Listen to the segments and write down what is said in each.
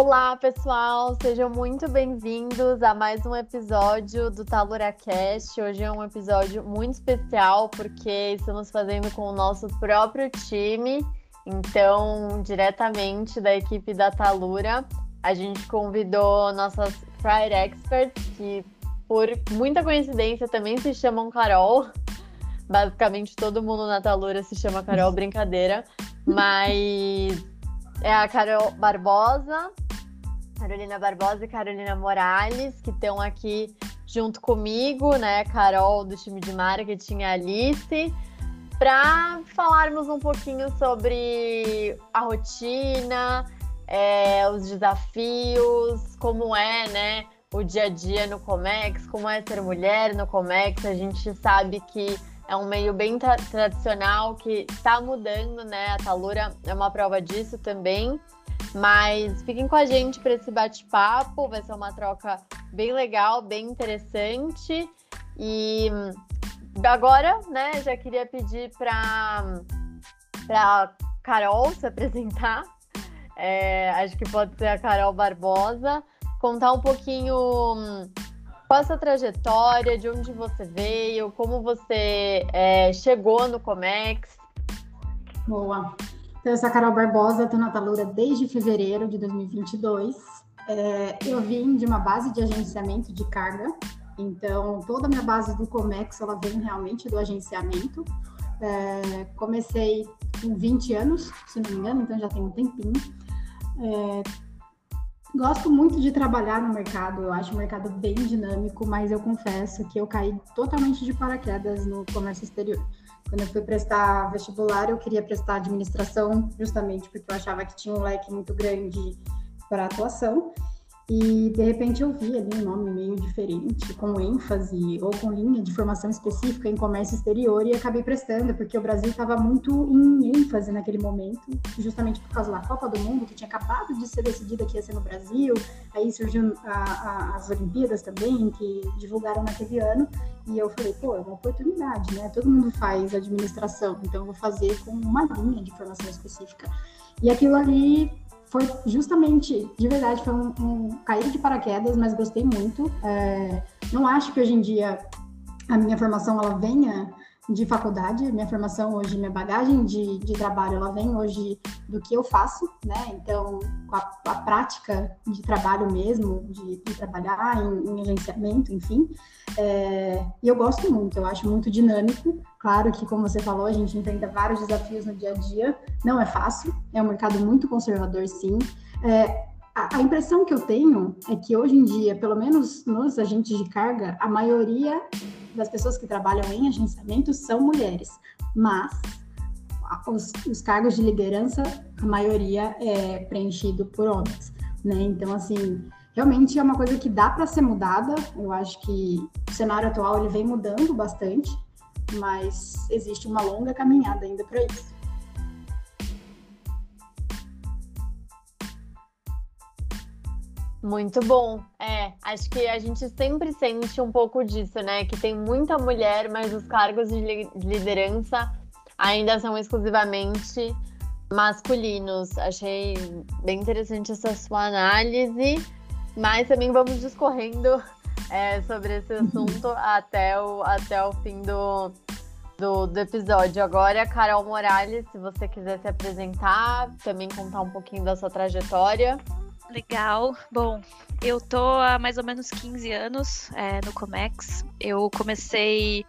Olá, pessoal, sejam muito bem-vindos a mais um episódio do TaluraCast. Hoje é um episódio muito especial porque estamos fazendo com o nosso próprio time. Então, diretamente da equipe da Talura, a gente convidou nossas Fried Experts, que por muita coincidência também se chamam Carol. Basicamente todo mundo na Talura se chama Carol, brincadeira. Mas é a Carol Barbosa, Carolina Barbosa e Carolina Morales, que estão aqui junto comigo, né? Carol do time de marketing Alice, para falarmos um pouquinho sobre a rotina, é, os desafios, como é, né? O dia a dia no Comex, como é ser mulher no Comex. A gente sabe que é um meio bem tra tradicional que está mudando, né? A Talura é uma prova disso também. Mas fiquem com a gente para esse bate-papo, vai ser uma troca bem legal, bem interessante. E agora, né, já queria pedir para para Carol se apresentar. É, acho que pode ser a Carol Barbosa, contar um pouquinho qual a sua trajetória, de onde você veio, como você é, chegou no Comex. Boa. Eu sou a Carol Barbosa, estou na Talura desde fevereiro de 2022. É, eu vim de uma base de agenciamento de carga, então toda a minha base do Comex ela vem realmente do agenciamento. É, comecei com 20 anos, se não me engano, então já tem um tempinho. É, gosto muito de trabalhar no mercado, eu acho o mercado bem dinâmico, mas eu confesso que eu caí totalmente de paraquedas no comércio exterior. Quando eu fui prestar vestibular, eu queria prestar administração, justamente porque eu achava que tinha um leque muito grande para atuação. E de repente eu vi ali um nome meio diferente, com ênfase ou com linha de formação específica em comércio exterior e acabei prestando, porque o Brasil estava muito em ênfase naquele momento, justamente por causa da Copa do Mundo, que tinha acabado de ser decidida que ia ser no Brasil, aí surgiu a, a, as Olimpíadas também, que divulgaram naquele ano, e eu falei, pô, é uma oportunidade, né? Todo mundo faz administração, então eu vou fazer com uma linha de formação específica. E aquilo ali foi justamente, de verdade, foi um, um cair de paraquedas, mas gostei muito. É, não acho que hoje em dia a minha formação ela venha de faculdade, minha formação hoje, minha bagagem de, de trabalho, ela vem hoje do que eu faço, né? Então, com a, a prática de trabalho mesmo, de, de trabalhar em, em, agenciamento, enfim. É, e eu gosto muito, eu acho muito dinâmico. Claro que, como você falou, a gente enfrenta vários desafios no dia a dia, não é fácil, é um mercado muito conservador, sim. É, a impressão que eu tenho é que hoje em dia, pelo menos nos agentes de carga, a maioria das pessoas que trabalham em agenciamento são mulheres, mas os, os cargos de liderança, a maioria é preenchido por homens, né? Então, assim, realmente é uma coisa que dá para ser mudada. Eu acho que o cenário atual ele vem mudando bastante, mas existe uma longa caminhada ainda para isso. Muito bom. É, acho que a gente sempre sente um pouco disso, né? Que tem muita mulher, mas os cargos de liderança ainda são exclusivamente masculinos. Achei bem interessante essa sua análise, mas também vamos discorrendo é, sobre esse assunto até o, até o fim do, do, do, episódio. Agora, Carol Morales, se você quiser se apresentar, também contar um pouquinho da sua trajetória. Legal. Bom, eu tô há mais ou menos 15 anos é, no Comex. Eu comecei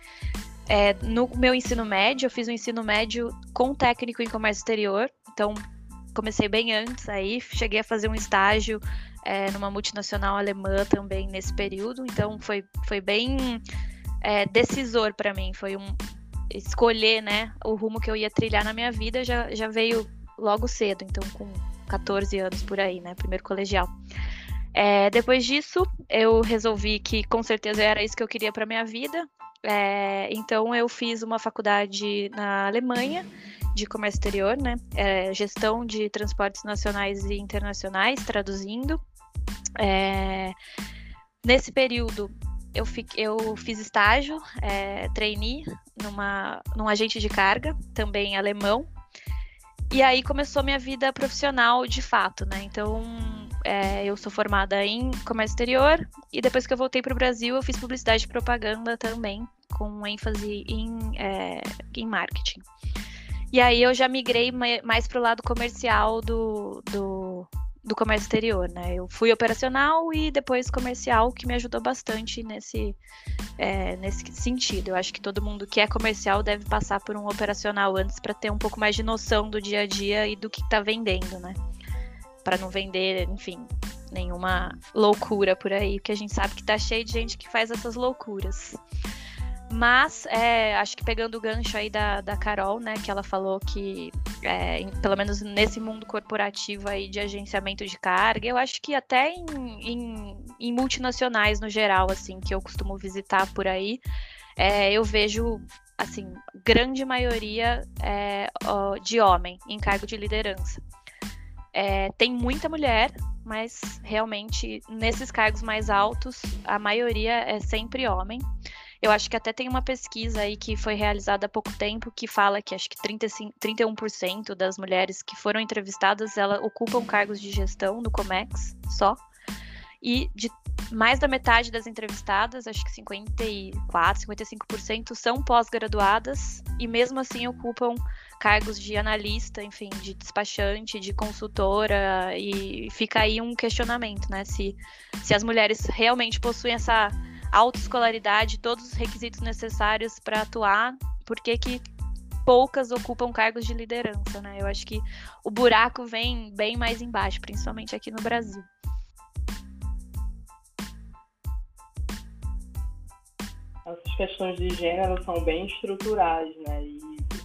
é, no meu ensino médio, eu fiz o um ensino médio com técnico em comércio exterior. Então, comecei bem antes aí. Cheguei a fazer um estágio é, numa multinacional alemã também nesse período. Então, foi, foi bem é, decisor para mim. Foi um escolher, né, o rumo que eu ia trilhar na minha vida já, já veio logo cedo. Então, com 14 anos por aí, né? Primeiro colegial. É, depois disso, eu resolvi que com certeza era isso que eu queria para minha vida. É, então, eu fiz uma faculdade na Alemanha de comércio exterior, né? É, gestão de transportes nacionais e internacionais, traduzindo. É, nesse período, eu, eu fiz estágio, é, trainee numa, num agente de carga, também alemão, e aí começou minha vida profissional de fato, né? Então, é, eu sou formada em comércio exterior e depois que eu voltei para o Brasil, eu fiz publicidade e propaganda também, com ênfase em, é, em marketing. E aí eu já migrei mais para o lado comercial do, do, do comércio exterior, né? Eu fui operacional e depois comercial, que me ajudou bastante nesse, é, nesse sentido. Eu acho que todo mundo que é comercial deve passar por um operacional antes para ter um pouco mais de noção do dia a dia e do que está vendendo, né? Para não vender, enfim, nenhuma loucura por aí, porque a gente sabe que tá cheio de gente que faz essas loucuras. Mas, é, acho que pegando o gancho aí da, da Carol, né, que ela falou que, é, em, pelo menos nesse mundo corporativo aí de agenciamento de carga, eu acho que até em, em, em multinacionais no geral, assim, que eu costumo visitar por aí, é, eu vejo, assim, grande maioria é, de homem em cargo de liderança. É, tem muita mulher, mas realmente nesses cargos mais altos, a maioria é sempre homem. Eu acho que até tem uma pesquisa aí que foi realizada há pouco tempo que fala que acho que 35, 31% das mulheres que foram entrevistadas, elas ocupam cargos de gestão no Comex só. E de mais da metade das entrevistadas, acho que 54, 55% são pós-graduadas e mesmo assim ocupam cargos de analista, enfim, de despachante, de consultora e fica aí um questionamento, né, se se as mulheres realmente possuem essa autoescolaridade, todos os requisitos necessários para atuar, por que que poucas ocupam cargos de liderança, né? Eu acho que o buraco vem bem mais embaixo, principalmente aqui no Brasil. Essas questões de gênero são bem estruturais, né? E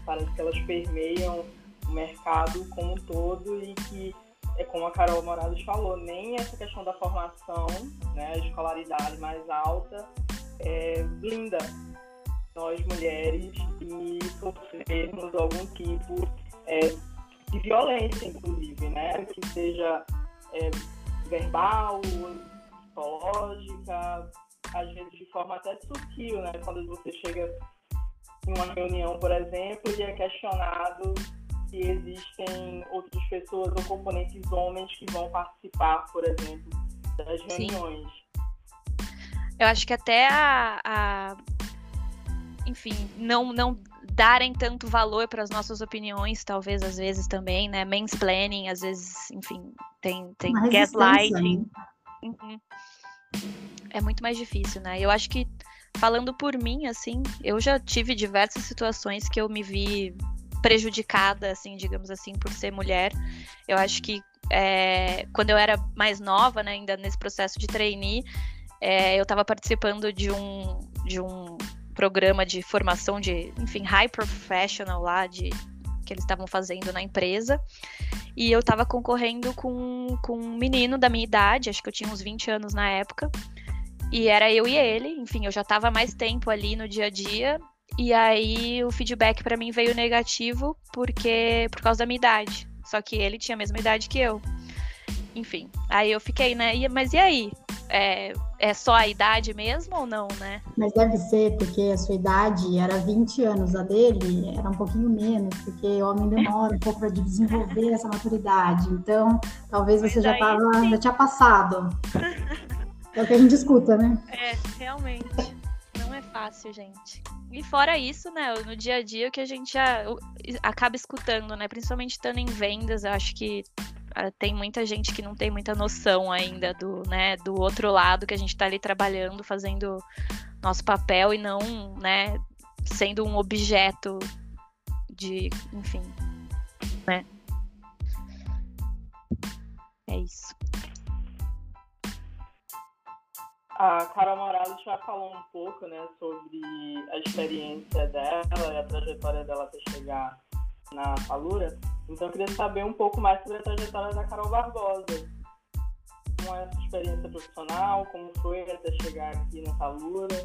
parece que elas permeiam o mercado como um todo e que é como a Carol Morales falou, nem essa questão da formação, né, a escolaridade mais alta, é, blinda nós mulheres e sofrermos algum tipo é, de violência, inclusive, né, que seja é, verbal, psicológica, às vezes de forma até sutil, né, quando você chega em uma reunião, por exemplo, e é questionado se existem outras pessoas ou componentes homens que vão participar, por exemplo, das reuniões. Sim. Eu acho que até a, a enfim, não, não darem tanto valor para as nossas opiniões, talvez às vezes também, né? Mansplaining, às vezes, enfim, tem, tem gaslighting. Né? Uhum. É muito mais difícil, né? Eu acho que, falando por mim, assim, eu já tive diversas situações que eu me vi prejudicada, assim, digamos assim, por ser mulher. Eu acho que é, quando eu era mais nova, né, ainda nesse processo de trainee, é, eu estava participando de um, de um programa de formação de, enfim, high professional lá, de que eles estavam fazendo na empresa. E eu estava concorrendo com, com um menino da minha idade, acho que eu tinha uns 20 anos na época. E era eu e ele, enfim, eu já estava mais tempo ali no dia a dia. E aí o feedback para mim veio negativo porque por causa da minha idade. Só que ele tinha a mesma idade que eu. Enfim, aí eu fiquei, né? E, mas e aí? É, é só a idade mesmo ou não, né? Mas deve ser, porque a sua idade era 20 anos, a dele era um pouquinho menos, porque o homem demora um pouco para desenvolver essa maturidade. Então, talvez você já, tava, já tinha passado. É o que a gente escuta, né? É, realmente é fácil, gente. E fora isso, né, no dia a dia, o que a gente já acaba escutando, né, principalmente estando em vendas, eu acho que ah, tem muita gente que não tem muita noção ainda do, né, do outro lado que a gente está ali trabalhando, fazendo nosso papel e não, né, sendo um objeto de, enfim, né? É isso. A Carol Morales já falou um pouco né, sobre a experiência dela e a trajetória dela até chegar na Falura. Então eu queria saber um pouco mais sobre a trajetória da Carol Barbosa. Como é essa experiência profissional, como foi até chegar aqui na Falura.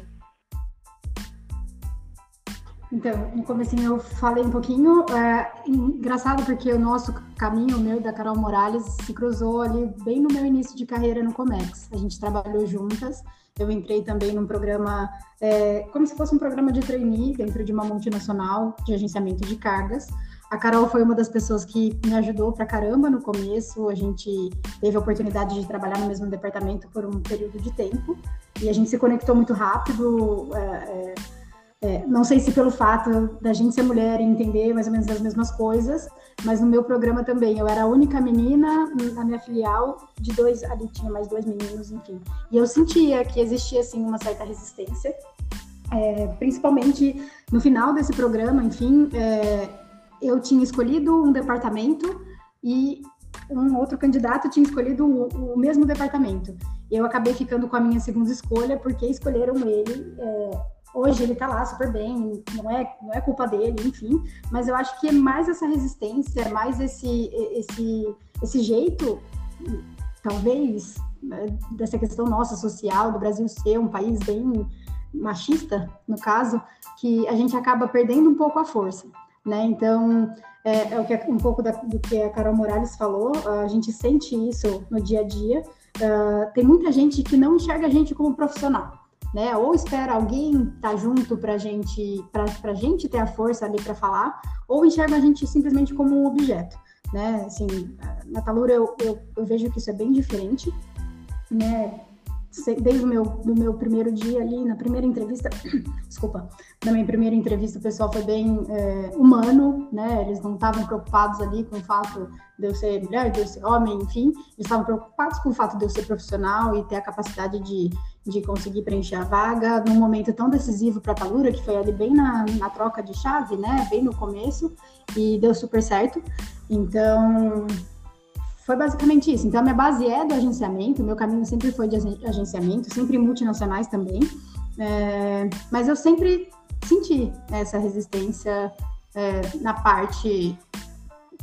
Então, no começo eu falei um pouquinho, é, engraçado porque o nosso caminho, o meu e da Carol Morales, se cruzou ali bem no meu início de carreira no Comex. A gente trabalhou juntas, eu entrei também num programa, é, como se fosse um programa de trainee dentro de uma multinacional de agenciamento de cargas, A Carol foi uma das pessoas que me ajudou pra caramba no começo. A gente teve a oportunidade de trabalhar no mesmo departamento por um período de tempo e a gente se conectou muito rápido. É, é, não sei se pelo fato da gente ser mulher e entender mais ou menos as mesmas coisas, mas no meu programa também. Eu era a única menina na minha filial, de dois, ali tinha mais dois meninos, enfim. E eu sentia que existia, assim, uma certa resistência, é, principalmente no final desse programa, enfim, é, eu tinha escolhido um departamento e um outro candidato tinha escolhido o, o mesmo departamento. Eu acabei ficando com a minha segunda escolha porque escolheram ele. É, hoje ele tá lá super bem, não é, não é culpa dele, enfim, mas eu acho que é mais essa resistência, mais esse, esse, esse jeito, talvez, né, dessa questão nossa social, do Brasil ser um país bem machista, no caso, que a gente acaba perdendo um pouco a força, né? Então, é, é o que um pouco da, do que a Carol Morales falou, a gente sente isso no dia a dia. Uh, tem muita gente que não enxerga a gente como profissional né? Ou espera alguém estar tá junto para gente, para gente ter a força ali para falar, ou enxerga a gente simplesmente como um objeto, né? Assim, na Talura eu, eu, eu vejo que isso é bem diferente, né? Desde o meu, do meu primeiro dia ali, na primeira entrevista, desculpa, na minha primeira entrevista o pessoal foi bem é, humano, né? Eles não estavam preocupados ali com o fato de eu ser mulher, de eu ser homem, enfim, eles estavam preocupados com o fato de eu ser profissional e ter a capacidade de, de conseguir preencher a vaga num momento tão decisivo para a Talura, que foi ali bem na, na troca de chave, né? Bem no começo, e deu super certo. Então, foi basicamente isso. Então, a minha base é do agenciamento, meu caminho sempre foi de agenciamento, sempre multinacionais também. É, mas eu sempre senti essa resistência é, na parte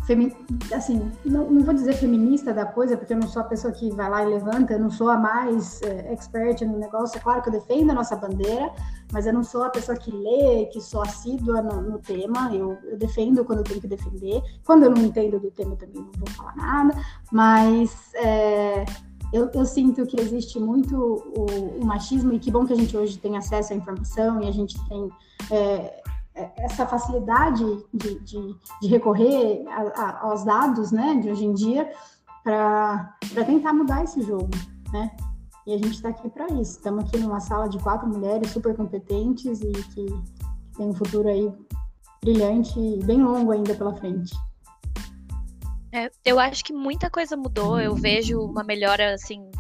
femi assim, não, não, vou dizer feminista da coisa, porque eu não sou a pessoa que vai lá e levanta, eu não sou a mais é, expert no negócio. É claro que eu defendo a nossa bandeira, mas eu não sou a pessoa que lê, que sou assídua no, no tema. Eu, eu, defendo quando eu tenho que defender. Quando eu não entendo do tema, também não vou falar nada. Mas é, eu, eu, sinto que existe muito o, o, machismo, e que bom que a gente hoje tem acesso à informação e a gente tem. É, essa facilidade de, de, de recorrer a, a, aos dados né, de hoje em dia para tentar mudar esse jogo, né? E a gente está aqui para isso. Estamos aqui numa sala de quatro mulheres super competentes e que tem um futuro aí brilhante e bem longo ainda pela frente. É, eu acho que muita coisa mudou. Eu vejo uma melhora, assim,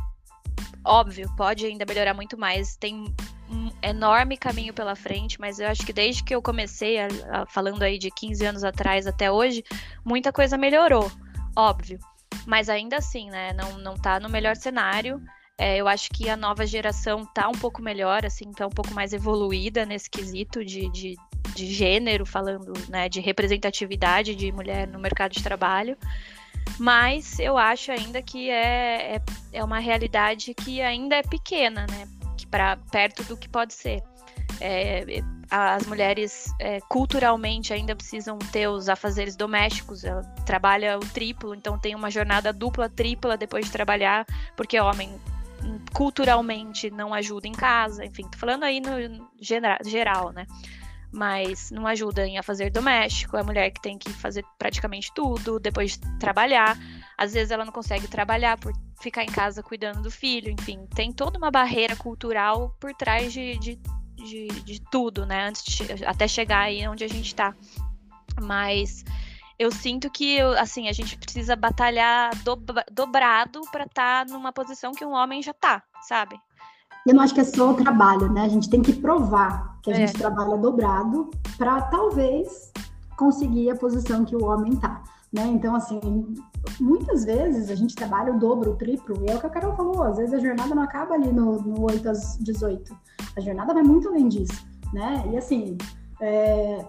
óbvio, pode ainda melhorar muito mais. Tem enorme caminho pela frente, mas eu acho que desde que eu comecei, a, a, falando aí de 15 anos atrás até hoje, muita coisa melhorou, óbvio. Mas ainda assim, né, não, não tá no melhor cenário. É, eu acho que a nova geração tá um pouco melhor, assim, tá um pouco mais evoluída nesse quesito de, de, de gênero, falando, né, de representatividade de mulher no mercado de trabalho. Mas eu acho ainda que é, é, é uma realidade que ainda é pequena, né? Para perto do que pode ser. É, as mulheres é, culturalmente ainda precisam ter os afazeres domésticos, ela trabalha o triplo, então tem uma jornada dupla, tripla depois de trabalhar, porque homem hum, culturalmente não ajuda em casa, enfim, tô falando aí no geral né? Mas não ajuda em fazer doméstico, é a mulher que tem que fazer praticamente tudo depois de trabalhar. Às vezes ela não consegue trabalhar por ficar em casa cuidando do filho, enfim, tem toda uma barreira cultural por trás de, de, de, de tudo, né? Antes de, até chegar aí onde a gente está. Mas eu sinto que assim a gente precisa batalhar dobra, dobrado para estar tá numa posição que um homem já está, sabe? Eu não acho que é só o trabalho, né? A gente tem que provar que a é. gente trabalha dobrado para talvez conseguir a posição que o homem está. Né? Então, assim, muitas vezes a gente trabalha o dobro, o triplo, e é o que a Carol falou, às vezes a jornada não acaba ali no, no 8 às 18, a jornada vai muito além disso, né? E assim, é,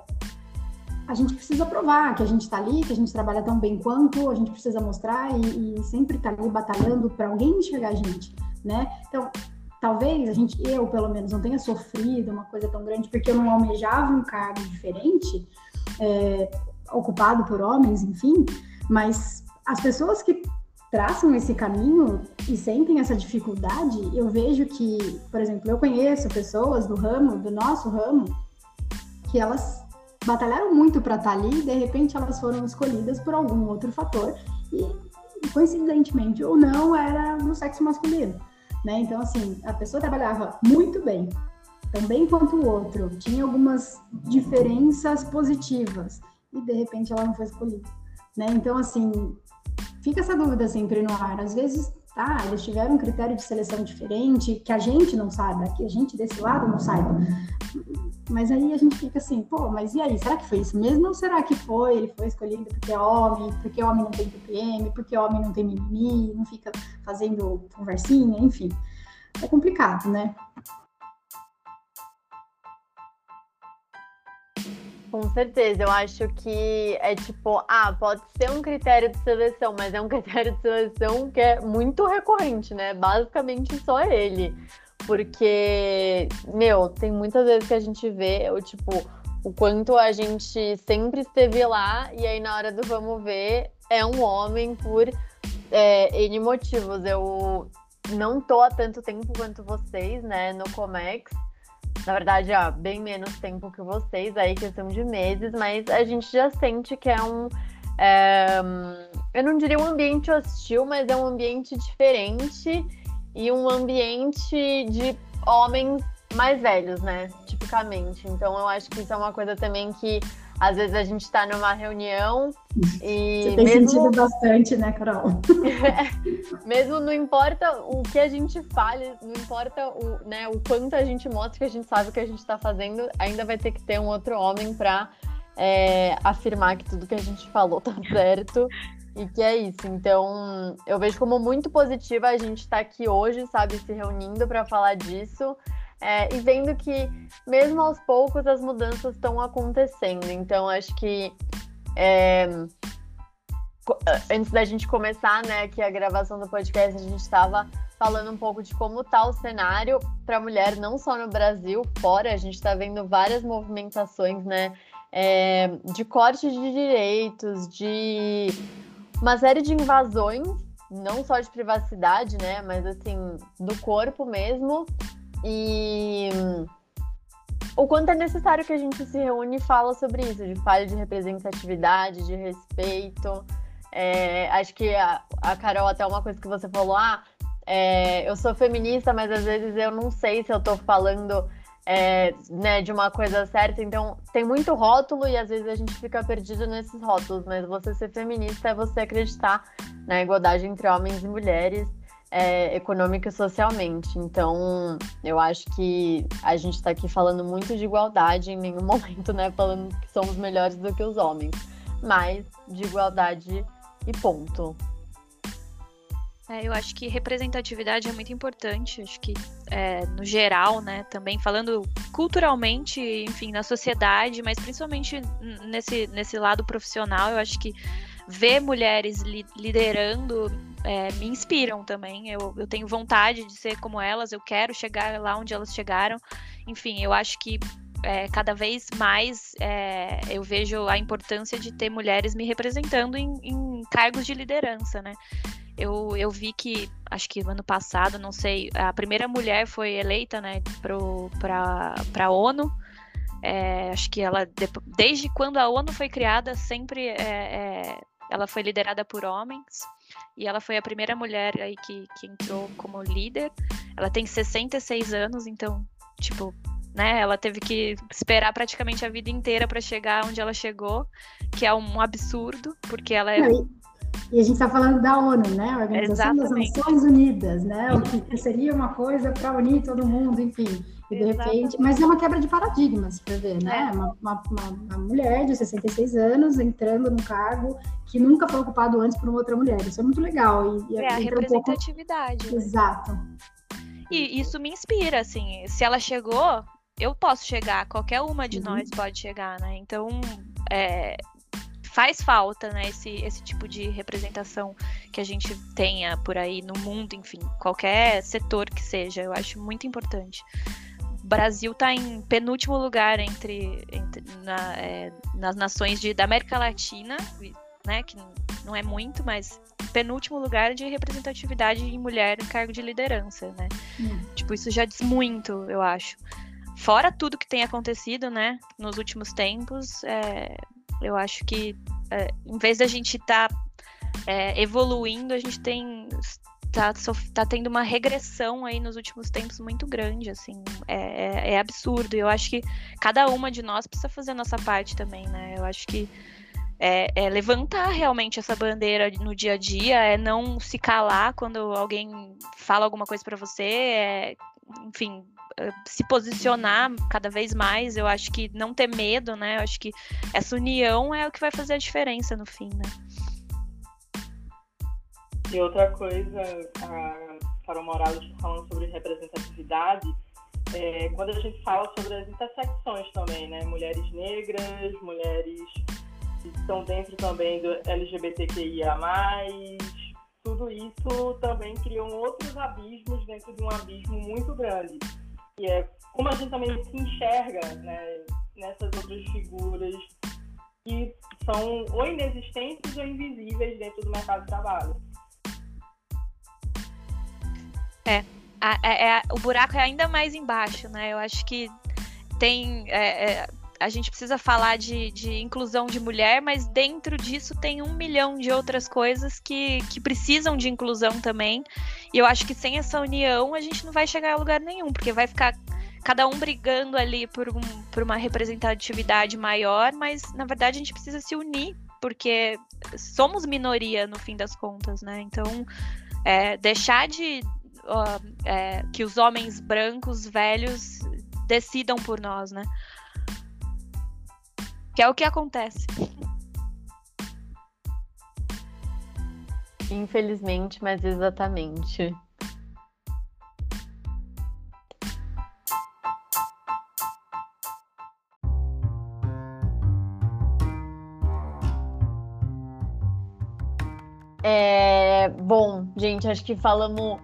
a gente precisa provar que a gente está ali, que a gente trabalha tão bem quanto, a gente precisa mostrar e, e sempre estar tá ali batalhando para alguém enxergar a gente, né? Então, talvez a gente, eu pelo menos, não tenha sofrido uma coisa tão grande porque eu não almejava um cargo diferente, é, ocupado por homens, enfim, mas as pessoas que traçam esse caminho e sentem essa dificuldade, eu vejo que, por exemplo, eu conheço pessoas do ramo, do nosso ramo, que elas batalharam muito para estar tá ali de repente elas foram escolhidas por algum outro fator e coincidentemente ou não era no sexo masculino, né? Então assim, a pessoa trabalhava muito bem, também quanto o outro, tinha algumas diferenças positivas e de repente ela não foi escolhida, né? Então assim, fica essa dúvida sempre no ar. Às vezes tá, eles tiveram um critério de seleção diferente que a gente não sabe, que a gente desse lado não saiba. Mas aí a gente fica assim, pô, mas e aí, será que foi isso mesmo ou será que foi? Ele foi escolhido porque é homem, porque homem não tem TPM, porque homem não tem mimimi, não fica fazendo conversinha, enfim. É complicado, né? Com certeza, eu acho que é tipo, ah, pode ser um critério de seleção, mas é um critério de seleção que é muito recorrente, né? Basicamente só ele. Porque, meu, tem muitas vezes que a gente vê, o tipo, o quanto a gente sempre esteve lá e aí na hora do vamos ver é um homem por é, N motivos. Eu não tô há tanto tempo quanto vocês, né, no Comex. Na verdade, há bem menos tempo que vocês, aí questão de meses, mas a gente já sente que é um. É, eu não diria um ambiente hostil, mas é um ambiente diferente e um ambiente de homens mais velhos, né? Tipicamente. Então eu acho que isso é uma coisa também que às vezes a gente está numa reunião e. Você tem mesmo... sentido bastante, né, Carol? mesmo não importa o que a gente fale, não importa o, né, o quanto a gente mostra que a gente sabe o que a gente está fazendo, ainda vai ter que ter um outro homem para é, afirmar que tudo que a gente falou tá certo. E que é isso. Então, eu vejo como muito positiva a gente estar tá aqui hoje, sabe, se reunindo para falar disso. É, e vendo que, mesmo aos poucos, as mudanças estão acontecendo. Então, acho que é, antes da gente começar, né, aqui a gravação do podcast, a gente estava falando um pouco de como está o cenário para a mulher, não só no Brasil, fora. A gente está vendo várias movimentações, né, é, de corte de direitos, de uma série de invasões, não só de privacidade, né, mas assim, do corpo mesmo. E o quanto é necessário que a gente se reúne e fala sobre isso, de falha de representatividade, de respeito. É, acho que a, a, Carol, até uma coisa que você falou, ah, é, eu sou feminista, mas às vezes eu não sei se eu tô falando é, né, de uma coisa certa. Então, tem muito rótulo e às vezes a gente fica perdido nesses rótulos, mas você ser feminista é você acreditar na igualdade entre homens e mulheres, é, econômica e socialmente. Então, eu acho que a gente está aqui falando muito de igualdade, em nenhum momento, né, falando que somos melhores do que os homens, mas de igualdade e ponto. É, eu acho que representatividade é muito importante, acho que é, no geral, né, também falando culturalmente, enfim, na sociedade, mas principalmente nesse, nesse lado profissional, eu acho que ver mulheres li liderando é, me inspiram também. Eu, eu tenho vontade de ser como elas, eu quero chegar lá onde elas chegaram. Enfim, eu acho que é, cada vez mais é, eu vejo a importância de ter mulheres me representando em, em cargos de liderança, né? eu, eu vi que, acho que ano passado, não sei, a primeira mulher foi eleita, né, para a ONU. É, acho que ela, desde quando a ONU foi criada, sempre é, é, ela foi liderada por homens. E ela foi a primeira mulher aí que, que entrou como líder. Ela tem 66 anos, então, tipo, né? Ela teve que esperar praticamente a vida inteira para chegar onde ela chegou, que é um absurdo, porque ela é e a gente está falando da ONU, né? A Organização Exatamente. das Nações Unidas, né? O que seria uma coisa para unir todo mundo, enfim. E de Exatamente. repente, mas é uma quebra de paradigmas, para ver, né? É. Uma, uma, uma, mulher de 66 anos entrando num cargo que nunca foi ocupado antes por uma outra mulher. Isso é muito legal. E, é a representatividade. Um pouco... né? Exato. E isso me inspira, assim. Se ela chegou, eu posso chegar. Qualquer uma de uhum. nós pode chegar, né? Então, é, faz falta, né, esse, esse tipo de representação que a gente tenha por aí no mundo, enfim, qualquer setor que seja, eu acho muito importante. O Brasil está em penúltimo lugar entre, entre na, é, nas nações de, da América Latina, né, que não é muito, mas penúltimo lugar de representatividade em mulher em cargo de liderança, né? Hum. Tipo, isso já diz muito, eu acho. fora tudo que tem acontecido, né, nos últimos tempos, é, eu acho que é, em vez da gente estar tá, é, evoluindo, a gente tem tá, tá tendo uma regressão aí nos últimos tempos muito grande, assim, é, é, é absurdo. E eu acho que cada uma de nós precisa fazer a nossa parte também, né? Eu acho que é, é, levantar realmente essa bandeira no dia a dia, é não se calar quando alguém fala alguma coisa para você, é, enfim, é, se posicionar cada vez mais. Eu acho que não ter medo, né? Eu acho que essa união é o que vai fazer a diferença no fim, né? E outra coisa, a Carol Morales falando sobre representatividade, é, quando a gente fala sobre as intersecções também, né? Mulheres negras, mulheres que estão dentro também do LGBTQIA+, tudo isso também criam outros abismos dentro de um abismo muito grande. E é como a gente também se enxerga né, nessas outras figuras que são ou inexistentes ou invisíveis dentro do mercado de trabalho. É, é, é, o buraco é ainda mais embaixo, né? Eu acho que tem. É, é, a gente precisa falar de, de, inclusão de mulher, mas dentro disso tem um milhão de outras coisas que, que precisam de inclusão também. E eu acho que sem essa união a gente não vai chegar a lugar nenhum, porque vai ficar cada um brigando ali por, um, por uma representatividade maior, mas na verdade a gente precisa se unir, porque somos minoria no fim das contas, né? Então, é, deixar de, é, que os homens brancos velhos decidam por nós, né? Que é o que acontece. Infelizmente, mas exatamente. É, bom, gente, acho que falamos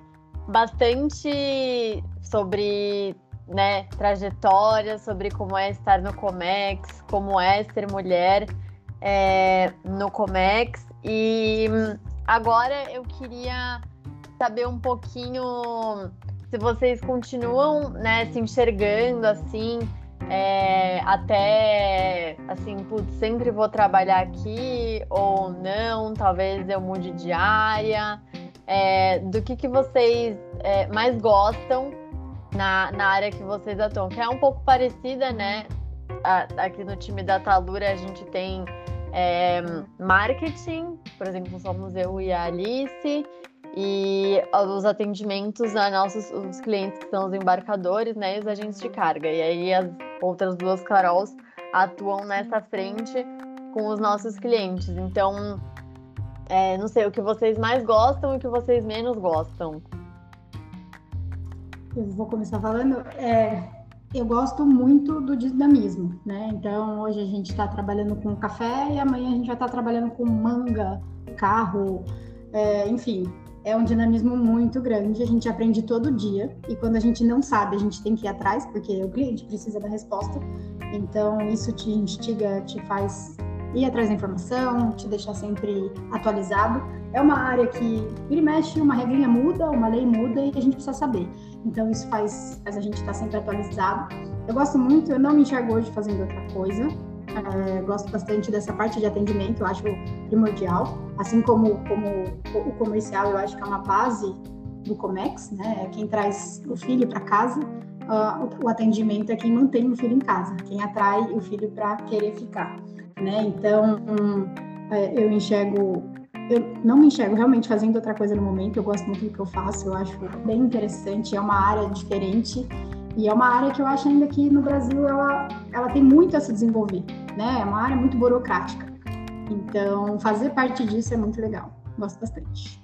bastante sobre né, trajetória, sobre como é estar no Comex, como é ser mulher é, no Comex. E agora eu queria saber um pouquinho se vocês continuam né, se enxergando assim, é, até assim, putz, sempre vou trabalhar aqui ou não, talvez eu mude de área é, do que, que vocês é, mais gostam na, na área que vocês atuam, que é um pouco parecida, né? aqui no time da Talura a gente tem é, marketing, por exemplo, somos eu e a Alice, e os atendimentos a nossos os clientes que são os embarcadores, né, e os agentes de carga. E aí as outras duas Carols atuam nessa frente com os nossos clientes. Então, é, não sei, o que vocês mais gostam e o que vocês menos gostam. Eu vou começar falando. É, eu gosto muito do dinamismo, né? Então, hoje a gente está trabalhando com café e amanhã a gente vai estar tá trabalhando com manga, carro, é, enfim. É um dinamismo muito grande, a gente aprende todo dia e quando a gente não sabe, a gente tem que ir atrás, porque o cliente precisa da resposta. Então, isso te instiga, te faz ir atrás da informação, te deixar sempre atualizado. É uma área que vira e mexe, uma regrinha muda, uma lei muda e a gente precisa saber. Então isso faz, faz a gente estar sempre atualizado. Eu gosto muito, eu não me enxergo hoje fazendo outra coisa. É, gosto bastante dessa parte de atendimento, eu acho primordial. Assim como, como o comercial, eu acho que é uma base do Comex, né? É quem traz o filho para casa, uh, o atendimento é quem mantém o filho em casa, quem atrai o filho para querer ficar né? Então, é, eu enxergo, eu não me enxergo realmente fazendo outra coisa no momento. Eu gosto muito do que eu faço, eu acho bem interessante. É uma área diferente e é uma área que eu acho ainda que no Brasil ela, ela tem muito a se desenvolver, né? É uma área muito burocrática. Então, fazer parte disso é muito legal. Gosto bastante.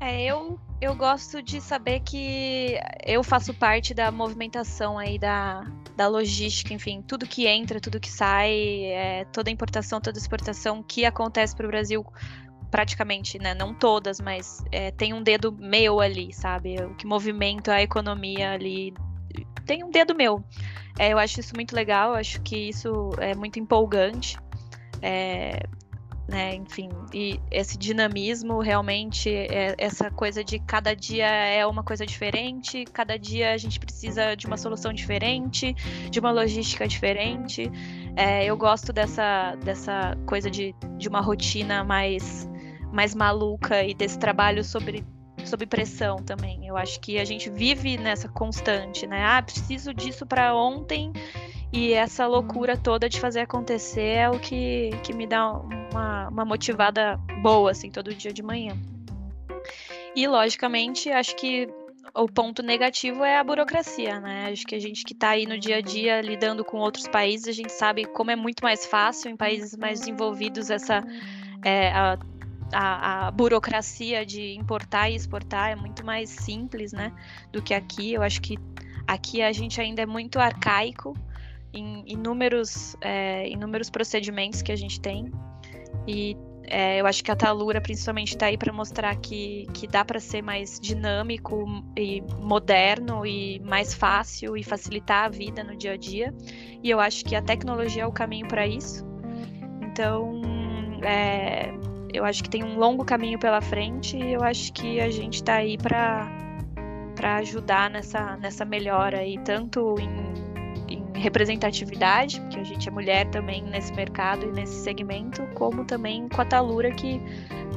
É, eu, eu gosto de saber que eu faço parte da movimentação aí da, da logística, enfim, tudo que entra, tudo que sai, é, toda importação, toda exportação que acontece para o Brasil, praticamente, né? Não todas, mas é, tem um dedo meu ali, sabe? O que movimenta a economia ali tem um dedo meu. É, eu acho isso muito legal, acho que isso é muito empolgante. É, né? Enfim, e esse dinamismo realmente, é essa coisa de cada dia é uma coisa diferente, cada dia a gente precisa de uma solução diferente, de uma logística diferente. É, eu gosto dessa, dessa coisa de, de uma rotina mais, mais maluca e desse trabalho sobre sob pressão também. Eu acho que a gente vive nessa constante, né? Ah, preciso disso para ontem e essa loucura toda de fazer acontecer é o que, que me dá uma, uma motivada boa, assim, todo dia de manhã. E, logicamente, acho que o ponto negativo é a burocracia, né? Acho que a gente que está aí no dia a dia lidando com outros países, a gente sabe como é muito mais fácil em países mais desenvolvidos essa é, a, a, a, burocracia de importar e exportar é muito mais simples, né? Do que aqui. Eu acho que aqui a gente ainda é muito arcaico em inúmeros, é, inúmeros procedimentos que a gente tem. E é, eu acho que a Talura principalmente está aí para mostrar que, que dá para ser mais dinâmico e moderno e mais fácil e facilitar a vida no dia a dia. E eu acho que a tecnologia é o caminho para isso. Então, é, eu acho que tem um longo caminho pela frente e eu acho que a gente está aí para para ajudar nessa, nessa melhora aí, tanto em representatividade, porque a gente é mulher também nesse mercado e nesse segmento, como também com a Talura que,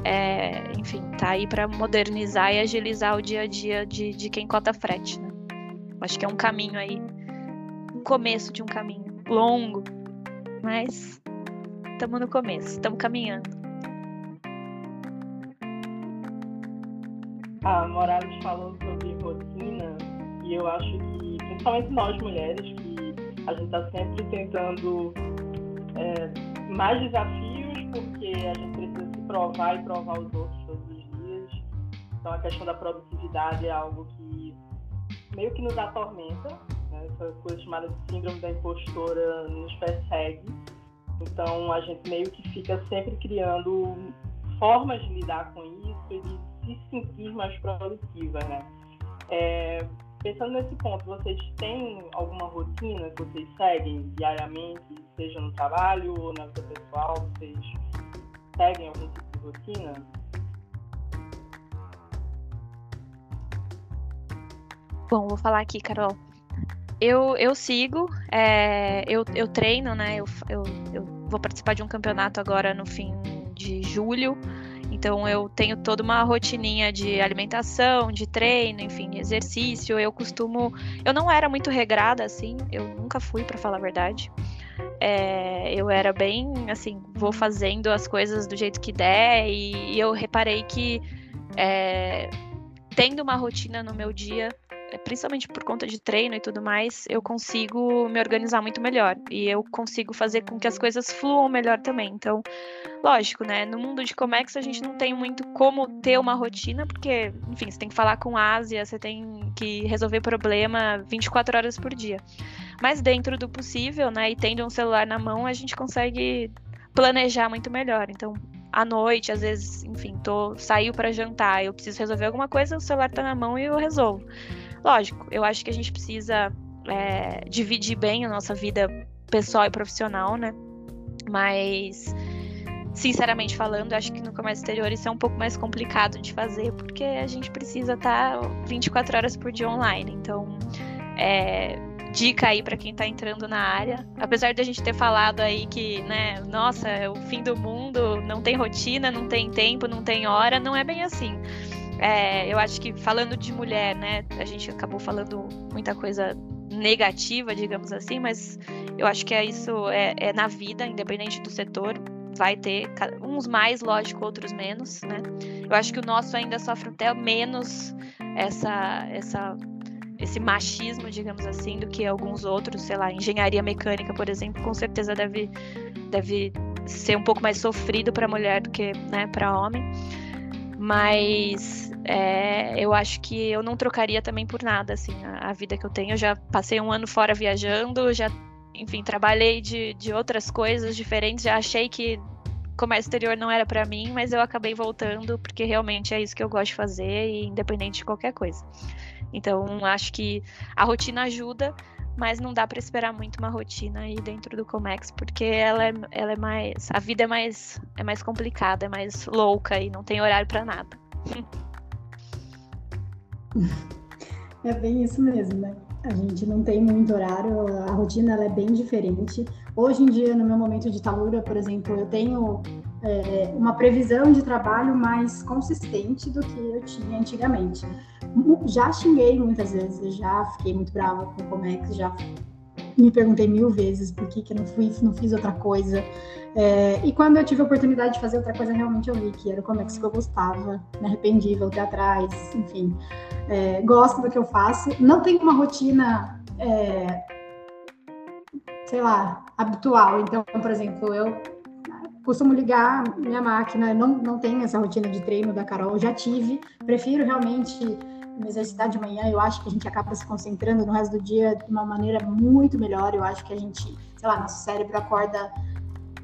é, enfim, tá aí para modernizar e agilizar o dia a dia de, de quem cota frete. Né? Acho que é um caminho aí, um começo de um caminho longo, mas estamos no começo, estamos caminhando. A Morales falou sobre rotina e eu acho que, principalmente nós mulheres, que a gente está sempre tentando é, mais desafios, porque a gente precisa se provar e provar os outros todos os dias. Então, a questão da produtividade é algo que meio que nos atormenta. Né? Essa coisa chamada de síndrome da impostora nos persegue. Então, a gente meio que fica sempre criando formas de lidar com isso e de se sentir mais produtiva, né? É, Pensando nesse ponto, vocês têm alguma rotina que vocês seguem diariamente, seja no trabalho ou na vida pessoal? Vocês seguem algum tipo de rotina? Bom, vou falar aqui, Carol. Eu, eu sigo, é, eu, eu treino, né? Eu, eu, eu vou participar de um campeonato agora no fim de julho. Então eu tenho toda uma rotininha de alimentação, de treino, enfim, exercício. Eu costumo, eu não era muito regrada assim, eu nunca fui para falar a verdade. É, eu era bem assim, vou fazendo as coisas do jeito que der e, e eu reparei que é, tendo uma rotina no meu dia principalmente por conta de treino e tudo mais, eu consigo me organizar muito melhor e eu consigo fazer com que as coisas fluam melhor também. Então, lógico, né? No mundo de Comex a gente não tem muito como ter uma rotina, porque, enfim, você tem que falar com a Ásia, você tem que resolver problema 24 horas por dia. Mas dentro do possível, né, e tendo um celular na mão, a gente consegue planejar muito melhor. Então, à noite, às vezes, enfim, tô saiu para jantar, eu preciso resolver alguma coisa, o celular tá na mão e eu resolvo. Lógico, eu acho que a gente precisa é, dividir bem a nossa vida pessoal e profissional, né? Mas, sinceramente falando, acho que no comércio exterior isso é um pouco mais complicado de fazer, porque a gente precisa estar 24 horas por dia online. Então, é, dica aí para quem está entrando na área. Apesar de a gente ter falado aí que, né, nossa, é o fim do mundo, não tem rotina, não tem tempo, não tem hora, não é bem assim. É, eu acho que falando de mulher, né, a gente acabou falando muita coisa negativa, digamos assim, mas eu acho que é isso é, é na vida, independente do setor, vai ter uns mais, lógico, outros menos, né? Eu acho que o nosso ainda sofre até menos essa essa esse machismo, digamos assim, do que alguns outros, sei lá, engenharia mecânica, por exemplo, com certeza deve deve ser um pouco mais sofrido para mulher do que, né, para homem. Mas é, eu acho que eu não trocaria também por nada, assim, a, a, vida que eu tenho. Eu já passei um ano fora viajando, já, enfim, trabalhei de, de outras coisas diferentes, já achei que comércio exterior não era para mim, mas eu acabei voltando porque realmente é isso que eu gosto de fazer, e independente de qualquer coisa. Então, acho que a rotina ajuda, mas não dá para esperar muito uma rotina aí dentro do Comex, porque ela é, ela é mais. A vida é mais, é mais complicada, é mais louca e não tem horário para nada. É bem isso mesmo, né? A gente não tem muito horário, a rotina ela é bem diferente. Hoje em dia, no meu momento de talura, por exemplo, eu tenho é, uma previsão de trabalho mais consistente do que eu tinha antigamente. Já xinguei muitas vezes, já fiquei muito brava com o Comex, já me perguntei mil vezes por que, que eu não, fui, não fiz outra coisa. É, e quando eu tive a oportunidade de fazer outra coisa, realmente eu vi que era o Comex que eu gostava, me arrependi, voltei atrás, enfim. É, gosto do que eu faço. Não tenho uma rotina, é, sei lá, habitual. Então, por exemplo, eu costumo ligar minha máquina, não, não tenho essa rotina de treino da Carol, já tive, prefiro realmente me exercitar de manhã, eu acho que a gente acaba se concentrando no resto do dia de uma maneira muito melhor, eu acho que a gente, sei lá, nosso cérebro acorda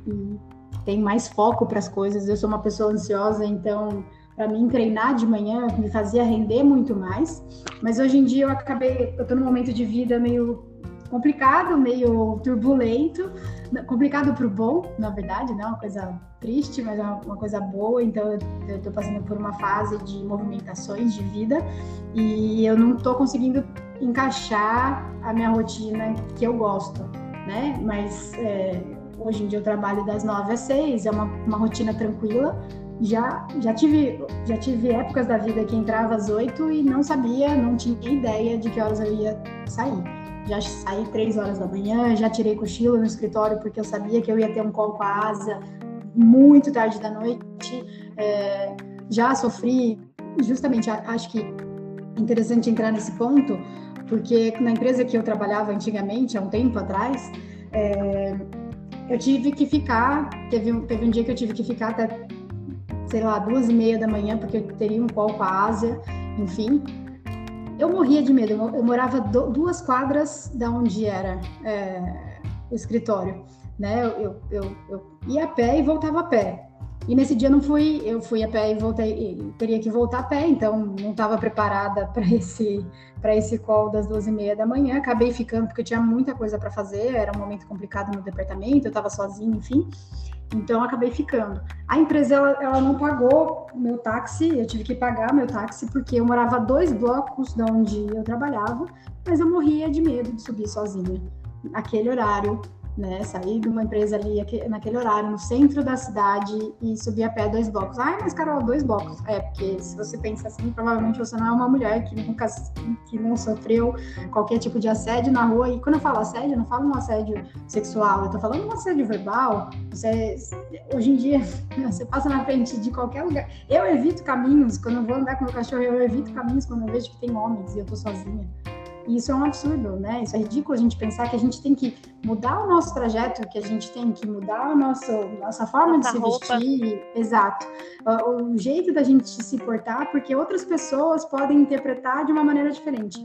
e tem mais foco para as coisas, eu sou uma pessoa ansiosa, então para mim treinar de manhã me fazia render muito mais, mas hoje em dia eu acabei, eu tô num momento de vida meio complicado, meio turbulento, complicado para o bom, na verdade, não é uma coisa triste, mas é uma coisa boa. Então eu estou passando por uma fase de movimentações de vida e eu não estou conseguindo encaixar a minha rotina que eu gosto, né? Mas é, hoje em dia eu trabalho das nove às seis, é uma, uma rotina tranquila. Já, já, tive, já tive épocas da vida que entrava às oito e não sabia, não tinha ideia de que horas eu ia sair já saí três horas da manhã, já tirei cochilo no escritório porque eu sabia que eu ia ter um colo com a asa muito tarde da noite. É, já sofri, justamente acho que interessante entrar nesse ponto, porque na empresa que eu trabalhava antigamente, há um tempo atrás, é, eu tive que ficar, teve, teve um dia que eu tive que ficar até, sei lá, duas e meia da manhã, porque eu teria um call com a Ásia, enfim, eu morria de medo. Eu, morava do, duas quadras da onde era é, o escritório, né? Eu, eu, eu, ia a pé e voltava a pé. E nesse dia não fui, eu fui a pé e voltei, teria que voltar a pé, então não estava preparada para esse para esse call das duas e meia da manhã. Acabei ficando porque eu tinha muita coisa para fazer, era um momento complicado no departamento, eu estava sozinha, enfim. Então, acabei ficando. A empresa, ela, ela não pagou meu táxi, eu tive que pagar meu táxi, porque eu morava dois blocos de onde eu trabalhava, mas eu morria de medo de subir sozinha. Naquele horário, né? Sair de uma empresa ali naquele horário, no centro da cidade e subir a pé dois blocos. Ai, mas Carol, dois blocos. É, porque se você pensa assim, provavelmente você não é uma mulher que nunca que não sofreu qualquer tipo de assédio na rua. E quando eu falo assédio, eu não falo um assédio sexual, eu tô falando um assédio verbal. Você, hoje em dia, você passa na frente de qualquer lugar. Eu evito caminhos, quando eu vou andar com meu cachorro, eu evito caminhos quando eu vejo que tem homens e eu tô sozinha. E isso é um absurdo, né? Isso é ridículo a gente pensar que a gente tem que mudar o nosso trajeto, que a gente tem que mudar a nossa, nossa forma nossa de se roupa. vestir. Exato. O jeito da gente se portar, porque outras pessoas podem interpretar de uma maneira diferente.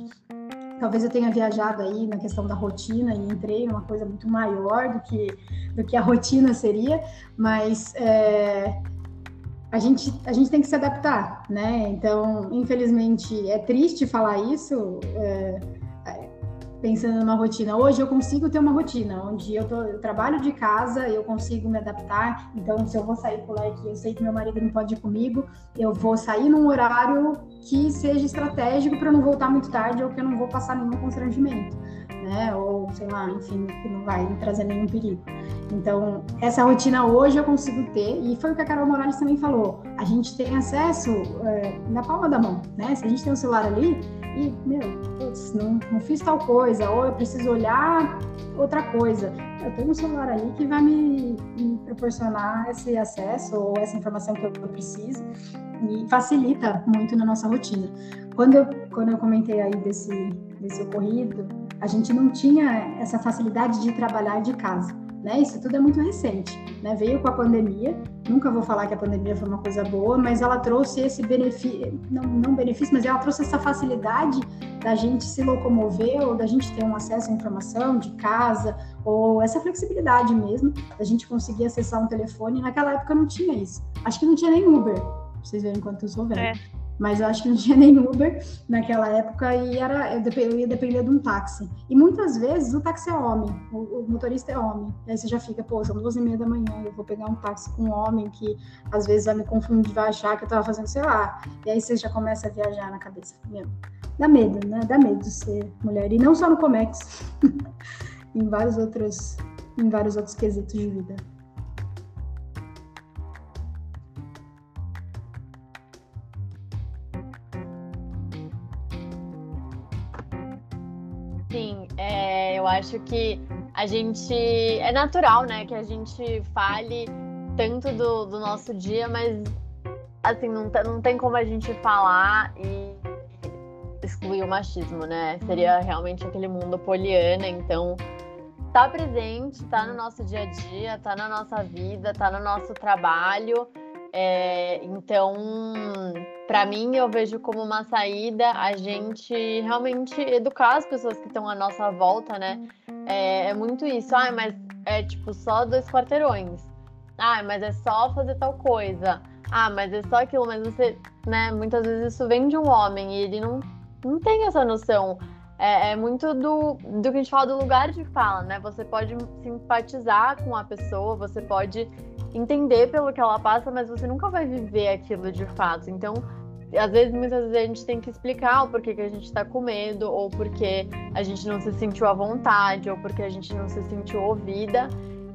Talvez eu tenha viajado aí na questão da rotina e entrei numa coisa muito maior do que, do que a rotina seria, mas é, a gente, a gente tem que se adaptar, né? Então, infelizmente, é triste falar isso, é, pensando numa rotina. Hoje eu consigo ter uma rotina, onde eu, tô, eu, trabalho de casa, eu consigo me adaptar. Então, se eu vou sair por aqui, eu sei que meu marido não pode ir comigo, eu vou sair num horário que seja estratégico para não voltar muito tarde ou que eu não vou passar nenhum constrangimento né? Ou sei lá, enfim, que não vai trazer nenhum perigo. Então, essa rotina hoje eu consigo ter, e foi o que a Carol Morales também falou. A gente tem acesso é, na palma da mão, né? Se a gente tem um celular ali, e, meu, putz, não, não fiz tal coisa, ou eu preciso olhar outra coisa. Eu tenho um celular ali que vai me, me proporcionar esse acesso ou essa informação que eu, eu preciso e facilita muito na nossa rotina. Quando eu, quando eu comentei aí desse, desse ocorrido, a gente não tinha essa facilidade de trabalhar de casa. Né? Isso tudo é muito recente, né? Veio com a pandemia. Nunca vou falar que a pandemia foi uma coisa boa, mas ela trouxe esse benefício, não, não benefício, mas ela trouxe essa facilidade da gente se locomover ou da gente ter um acesso à informação de casa ou essa flexibilidade mesmo da gente conseguir acessar um telefone. Naquela época não tinha isso. Acho que não tinha nem Uber. Pra vocês verem quanto eu sou velho. É. mas eu acho que não tinha nem Uber naquela época e era, eu, ia depender de um táxi. E muitas vezes o táxi é homem, o, o motorista é homem. E aí você já fica, pô, são duas e meia da manhã, eu vou pegar um táxi com um homem que às vezes vai me confundir, vai achar que eu tava fazendo, sei lá. E aí você já começa a viajar na cabeça. Meu, dá medo, né? Dá medo ser mulher. E não só no Comex, em vários outros, em vários outros quesitos de vida. Eu acho que a gente. É natural, né, que a gente fale tanto do, do nosso dia, mas assim, não, não tem como a gente falar e excluir o machismo, né? Seria realmente aquele mundo poliana, então tá presente, tá no nosso dia a dia, tá na nossa vida, tá no nosso trabalho. É, então, para mim, eu vejo como uma saída a gente realmente educar as pessoas que estão à nossa volta, né? É, é, muito isso. Ah, mas é tipo só dois quarteirões. Ah, mas é só fazer tal coisa. Ah, mas é só aquilo. Mas você, né? Muitas vezes isso vem de um homem e ele não, não tem essa noção. É, é, muito do, do que a gente fala do lugar de fala, né? Você pode simpatizar com a pessoa, você pode entender pelo que ela passa, mas você nunca vai viver aquilo de fato. Então, às vezes, muitas vezes a gente tem que explicar o porquê que a gente está com medo, ou porque a gente não se sentiu à vontade, ou porque a gente não se sentiu ouvida.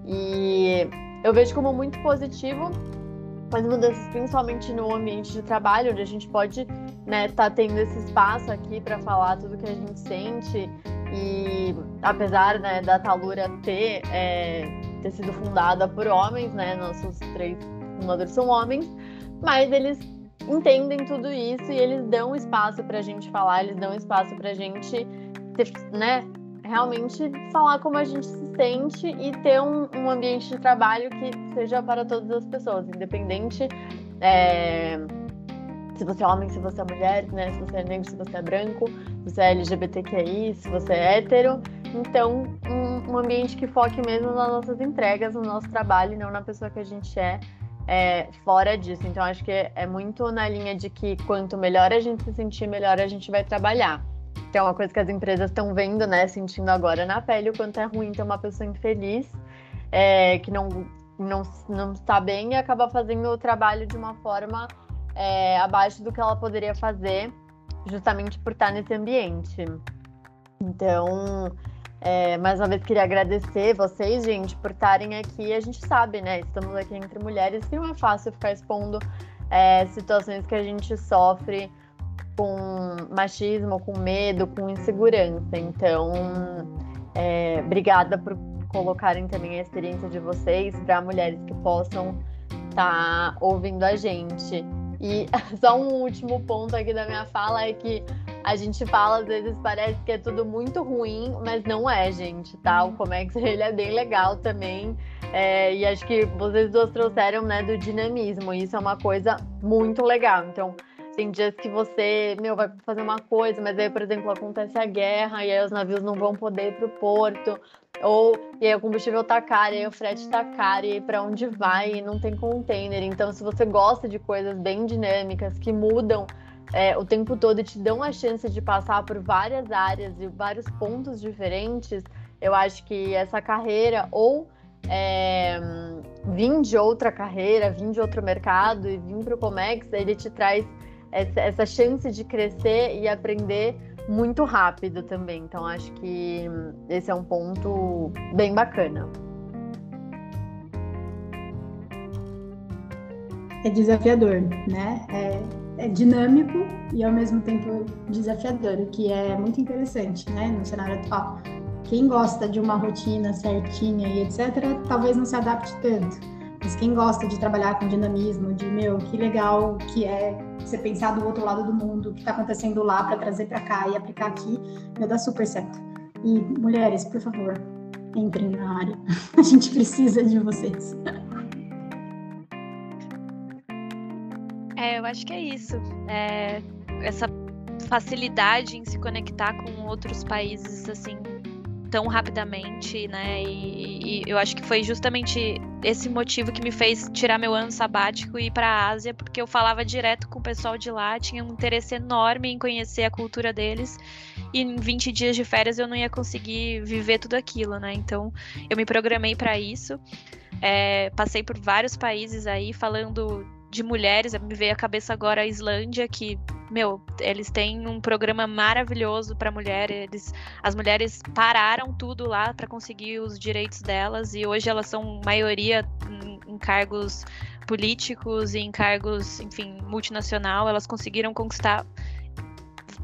E eu vejo como muito positivo as mudanças, principalmente no ambiente de trabalho, onde a gente pode estar né, tá tendo esse espaço aqui para falar tudo que a gente sente. E apesar né, da Talura ter é, ter sido fundada por homens, né? Nossos três fundadores são homens, mas eles entendem tudo isso e eles dão espaço para a gente falar, eles dão espaço para a gente, ter, né? Realmente falar como a gente se sente e ter um, um, ambiente de trabalho que seja para todas as pessoas, independente é, se você é homem, se você é mulher, né? Se você é negro, se você é branco, se você é LGBTQI, se você é hétero. Então, um, um, ambiente que foque mesmo nas nossas entregas, no nosso trabalho e não na pessoa que a gente é, é fora disso. Então, acho que é, muito na linha de que quanto melhor a gente se sentir, melhor a gente vai trabalhar. Então, é uma coisa que as empresas estão vendo, né, sentindo agora na pele, o quanto é ruim ter uma pessoa infeliz, é, que não, não, não está bem e acaba fazendo o trabalho de uma forma é, abaixo do que ela poderia fazer, justamente por estar nesse ambiente. Então, é, mais uma vez queria agradecer vocês, gente, por estarem aqui. A gente sabe, né? Estamos aqui entre mulheres que não é fácil ficar expondo é, situações que a gente sofre com machismo, com medo, com insegurança. Então, é, obrigada por colocarem também a experiência de vocês para mulheres que possam estar tá ouvindo a gente. E só um último ponto aqui da minha fala é que a gente fala, às vezes parece que é tudo muito ruim, mas não é, gente, tá? O Comex, ele é bem legal também. É, e acho que vocês duas trouxeram, né, do dinamismo. E isso é uma coisa muito legal. Então, tem dias que você, meu, vai fazer uma coisa, mas aí, por exemplo, acontece a guerra e aí os navios não vão poder ir pro porto, ou e aí o combustível tá caro, e aí o frete tá caro, e para onde vai e não tem container. Então, se você gosta de coisas bem dinâmicas que mudam é, o tempo todo e te dão a chance de passar por várias áreas e vários pontos diferentes, eu acho que essa carreira ou é, vir de outra carreira, vir de outro mercado e vir para o Comex, ele te traz essa, chance de crescer e aprender muito rápido também. Então, acho que esse é um ponto bem bacana. É desafiador, né? É, é, dinâmico e ao mesmo tempo desafiador, o que é muito interessante, né? No cenário atual. Quem gosta de uma rotina certinha e etc., talvez não se adapte tanto. Mas quem gosta de trabalhar com dinamismo, de meu, que legal que é você pensar do outro lado do mundo, o que está acontecendo lá para trazer para cá e aplicar aqui, vai dar super certo. E mulheres, por favor, entrem na área. A gente precisa de vocês. É, eu acho que é isso. É, essa facilidade em se conectar com outros países, assim, tão rapidamente, né? E, e, eu acho que foi justamente esse motivo que me fez tirar meu ano sabático e ir para a Ásia, porque eu falava direto com o pessoal de lá, tinha um interesse enorme em conhecer a cultura deles, e em 20 dias de férias eu não ia conseguir viver tudo aquilo, né? Então eu me programei para isso. É, passei por vários países aí falando de mulheres, me veio à cabeça agora a Islândia, que, meu, eles têm um programa maravilhoso para mulheres. As mulheres pararam tudo lá para conseguir os direitos delas e hoje elas são maioria em, em cargos políticos e em cargos, enfim, multinacional. Elas conseguiram conquistar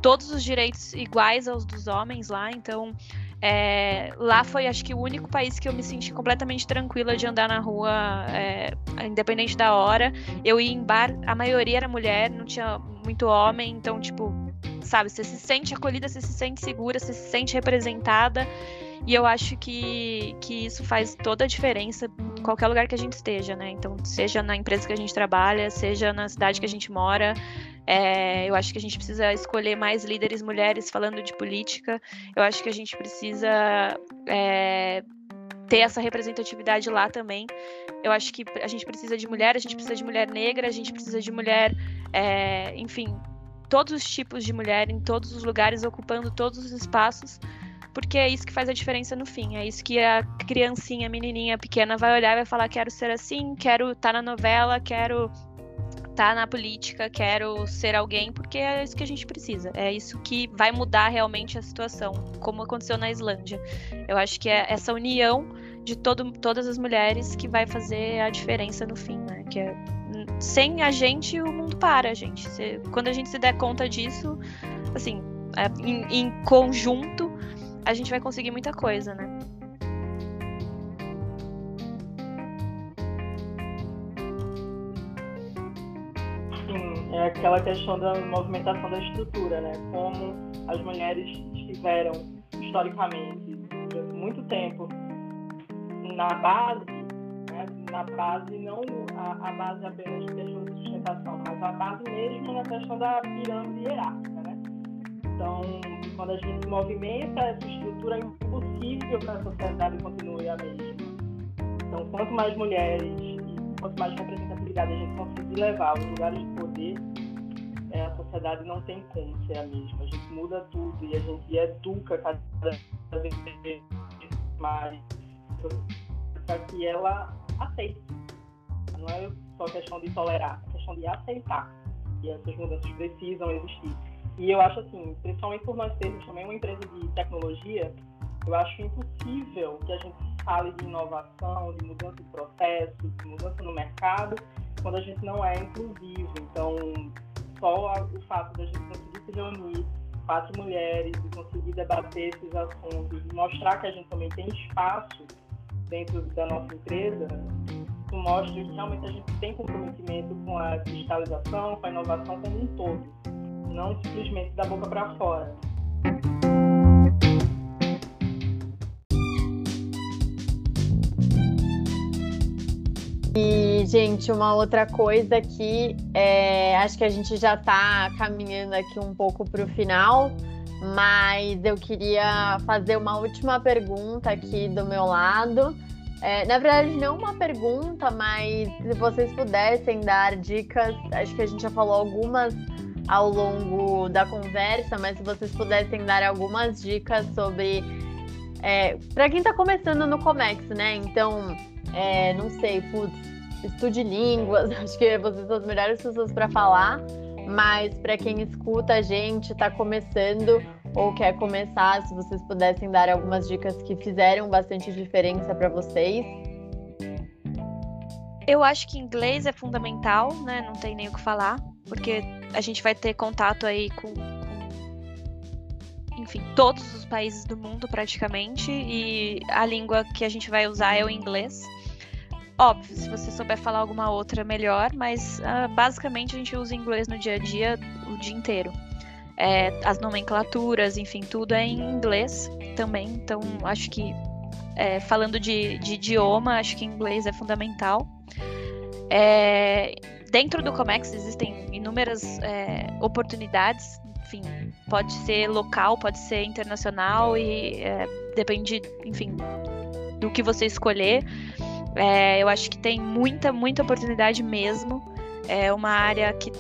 todos os direitos iguais aos dos homens lá, então é, lá foi, acho que, o único país que eu me senti completamente tranquila de andar na rua, é, independente da hora. Eu ia em bar, a maioria era mulher, não tinha muito homem, então, tipo, sabe, você se sente acolhida, você se sente segura, você se sente representada. E eu acho que, que isso faz toda a diferença em qualquer lugar que a gente esteja, né? Então, seja na empresa que a gente trabalha, seja na cidade que a gente mora, é, eu acho que a gente precisa escolher mais líderes mulheres falando de política. Eu acho que a gente precisa é, ter essa representatividade lá também. Eu acho que a gente precisa de mulher, a gente precisa de mulher negra, a gente precisa de mulher, é, enfim, todos os tipos de mulher em todos os lugares, ocupando todos os espaços, porque é isso que faz a diferença no fim. É isso que a criancinha, a menininha pequena vai olhar e vai falar: quero ser assim, quero estar tá na novela, quero tá na política, quero ser alguém, porque é isso que a gente precisa. É isso que vai mudar realmente a situação, como aconteceu na Islândia. Eu acho que é essa união de todo, todas as mulheres que vai fazer a diferença no fim, né? Que é, sem a gente, o mundo para, gente. Se, quando a gente se der conta disso, assim, é, em, em conjunto, a gente vai conseguir muita coisa, né? É aquela questão da movimentação da estrutura, né? Como as mulheres estiveram historicamente durante muito tempo na base, né? na base não a, a base apenas de questão de sustentação, mas a base mesmo na questão da pirâmide hierárquica, né? Então, quando a gente movimenta essa estrutura, é impossível que a sociedade continue a mesma. Então, quanto mais mulheres quanto mais representatividade a gente conseguir levar aos lugares de poder, é, a sociedade não tem como ser a mesma. A gente muda tudo e a gente educa cada vez mais para que ela aceite. Não é só questão de tolerar, é questão de aceitar. E essas mudanças precisam existir. E eu acho assim, principalmente por nós termos também uma empresa de tecnologia, eu acho impossível que a gente fale de inovação, de mudança de processo, de mudança no mercado, quando a gente não é inclusivo. Então, só o fato da gente conseguir se reunir, quatro mulheres, e conseguir debater esses assuntos, mostrar que a gente também tem espaço dentro da nossa empresa, isso mostra que realmente a gente tem comprometimento com a digitalização, com a inovação como um todo, não simplesmente da boca para fora. E, gente, uma outra coisa que é, acho que a gente já está caminhando aqui um pouco para o final, mas eu queria fazer uma última pergunta aqui do meu lado. É, na verdade, não uma pergunta, mas se vocês pudessem dar dicas, acho que a gente já falou algumas ao longo da conversa, mas se vocês pudessem dar algumas dicas sobre. É, para quem está começando no Comex, né? Então, é, não sei, putz, estude línguas, acho que vocês são as melhores pessoas para falar, mas para quem escuta a gente, está começando ou quer começar, se vocês pudessem dar algumas dicas que fizeram bastante diferença para vocês. Eu acho que inglês é fundamental, né? Não tem nem o que falar, porque a gente vai ter contato aí com, enfim, todos os países do mundo praticamente, e a língua que a gente vai usar é o inglês. Óbvio, se você souber falar alguma outra, melhor, mas uh, basicamente a gente usa inglês no dia a dia o dia inteiro. É, as nomenclaturas, enfim, tudo é em inglês também, então acho que é, falando de, de, idioma, acho que inglês é fundamental. É, dentro do Comex existem inúmeras é, oportunidades enfim, pode ser local, pode ser internacional e é, depende, enfim, do que você escolher. É, eu acho que tem muita, muita oportunidade mesmo. É uma área que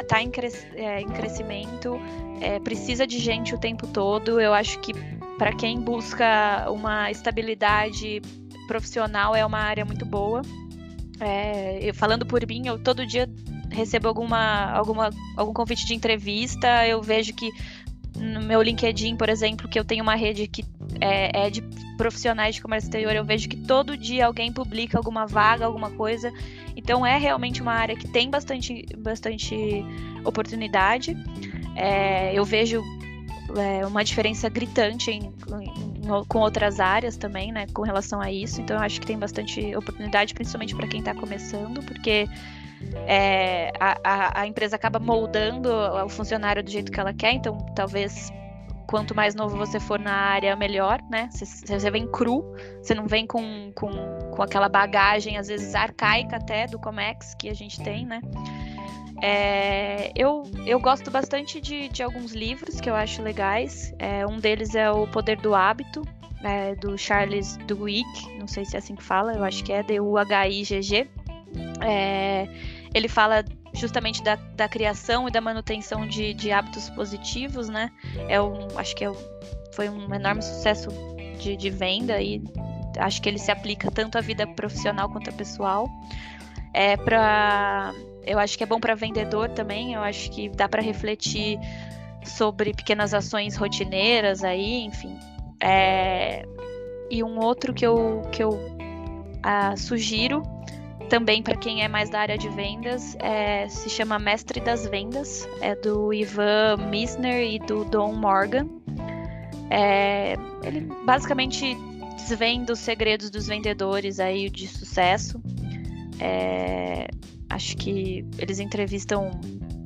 está em, cres é, em, crescimento, é, precisa de gente o tempo todo. Eu acho que para quem busca uma estabilidade profissional é uma área muito boa. É, eu, falando por mim, eu todo dia recebo alguma, alguma, algum convite de entrevista. Eu vejo que no meu LinkedIn, por exemplo, que eu tenho uma rede que é, é, de profissionais de comércio exterior, eu vejo que todo dia alguém publica alguma vaga, alguma coisa. Então é realmente uma área que tem bastante, bastante oportunidade. É, eu vejo é, uma diferença gritante em, em, com outras áreas também, né, com relação a isso. Então eu acho que tem bastante oportunidade, principalmente para quem está começando, porque é, a, a, a, empresa acaba moldando o funcionário do jeito que ela quer, então talvez quanto mais novo você for na área, melhor, né? Se, você vem cru, você não vem com, com, com aquela bagagem, às vezes arcaica até, do Comex que a gente tem, né? É, eu, eu gosto bastante de, de alguns livros que eu acho legais. É, um deles é O Poder do Hábito, é, do Charles Duhigg, não sei se é assim que fala, eu acho que é D-U-H-I-G-G. É, ele fala justamente da, da, criação e da manutenção de, de hábitos positivos, né? É um, acho que é, foi um enorme sucesso de, de, venda e acho que ele se aplica tanto à vida profissional quanto à pessoal. É para, eu acho que é bom para vendedor também. Eu acho que dá para refletir sobre pequenas ações rotineiras aí, enfim. É, e um outro que eu, que eu ah, sugiro também para quem é mais da área de vendas, é, se chama Mestre das Vendas, é do Ivan Misner e do Don Morgan. É, ele basicamente desvenda os segredos dos vendedores aí de sucesso. É, acho que eles entrevistam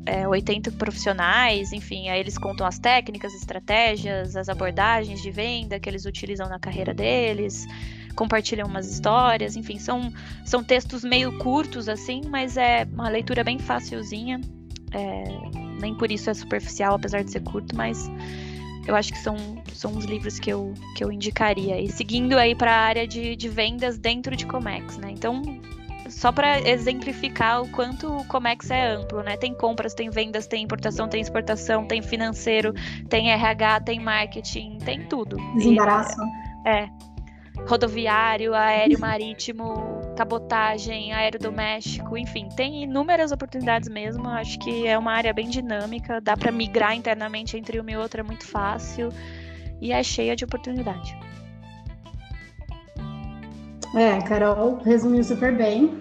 é, 80 profissionais, enfim, aí eles contam as técnicas, estratégias, as abordagens de venda que eles utilizam na carreira deles compartilham umas histórias, enfim, são, são textos meio curtos, assim, mas é uma leitura bem facilzinha. É, nem por isso é superficial, apesar de ser curto, mas eu acho que são, são os livros que eu, que eu indicaria. E seguindo aí para a área de, de vendas dentro de Comex, né? Então, só para exemplificar o quanto o Comex é amplo, né? Tem compras, tem vendas, tem importação, tem exportação, tem financeiro, tem RH, tem marketing, tem tudo. Desembaraço. E, é rodoviário, aéreo marítimo, cabotagem, aéreo doméstico, enfim, tem inúmeras oportunidades mesmo. Acho que é uma área bem dinâmica, dá para migrar internamente entre uma e outra é muito fácil e é cheia de oportunidade. É, Carol resumiu super bem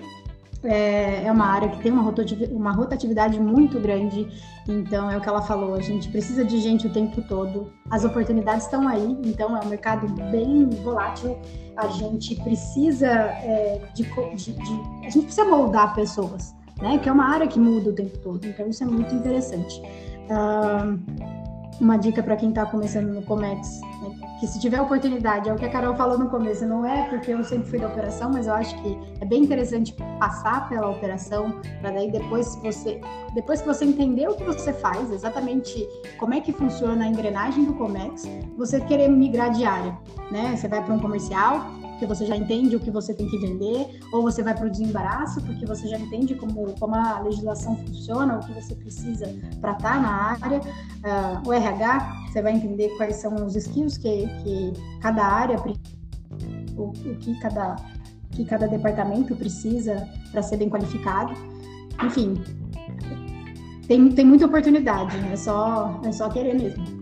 é, é uma área que tem uma rotatividade, muito grande, então é o que ela falou, a gente precisa de gente o tempo todo, as oportunidades estão aí, então é um mercado bem volátil, a gente precisa é, de, de, de, a gente precisa moldar pessoas, né? Que é uma área que muda o tempo todo, então isso é muito interessante. Uma dica para quem está começando no Comex, né? que se tiver oportunidade, é o que a Carol falou no começo, não é porque eu sempre fui da operação, mas eu acho que é bem interessante passar pela operação, para daí depois você, depois que você entender o que você faz, exatamente como é que funciona a engrenagem do Comex, você querer migrar de área, né? Você vai para um comercial, porque você já entende o que você tem que vender, ou você vai para o desembaraço, porque você já entende como, como a legislação funciona, o que você precisa para estar tá na área. Uh, o RH, você vai entender quais são os skills que, que cada área, o, o que, cada, que cada departamento precisa para ser bem qualificado. Enfim, tem, tem muita oportunidade, é só, é só querer mesmo.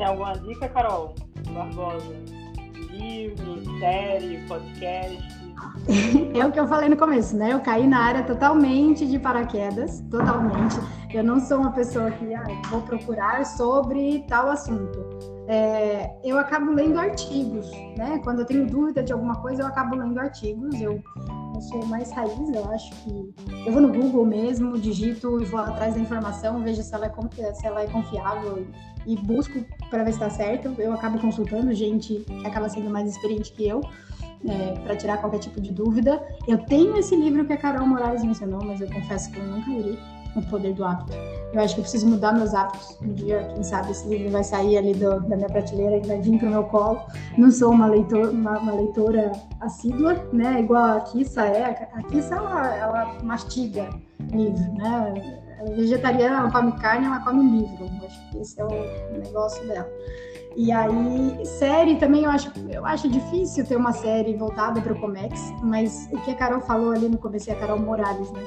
Tem alguma dica, Carol? Barbosa? Livro, série, podcast? É o que eu falei no começo, né? Eu caí na área totalmente de paraquedas, totalmente. Eu não sou uma pessoa que ah, vou procurar sobre tal assunto. É, eu acabo lendo artigos, né? Quando eu tenho dúvida de alguma coisa, eu acabo lendo artigos. Eu eu sou mais raiz, eu acho que eu vou no Google mesmo, digito e vou atrás da informação, vejo se ela é, se ela é confiável e busco para ver se está certo. Eu acabo consultando gente que acaba sendo mais experiente que eu. É, para tirar qualquer tipo de dúvida. Eu tenho esse livro que a Carol Moraes mencionou, mas eu confesso que eu nunca li, O Poder do Hábito. Eu acho que eu preciso mudar meus hábitos. Um dia, quem sabe, esse livro vai sair ali do, da minha prateleira e vai vir para o meu colo. Não sou uma, leitor, uma, uma, leitora assídua, né? Igual a Kissa é. A Kissa, ela, ela mastiga livro, né? Ela é vegetariana, ela come carne, ela come livro. Eu acho que esse é o negócio dela. E aí, série também eu acho, eu acho difícil ter uma série voltada para o Comex, mas o que a Carol falou ali no começo, a Carol Morales, né?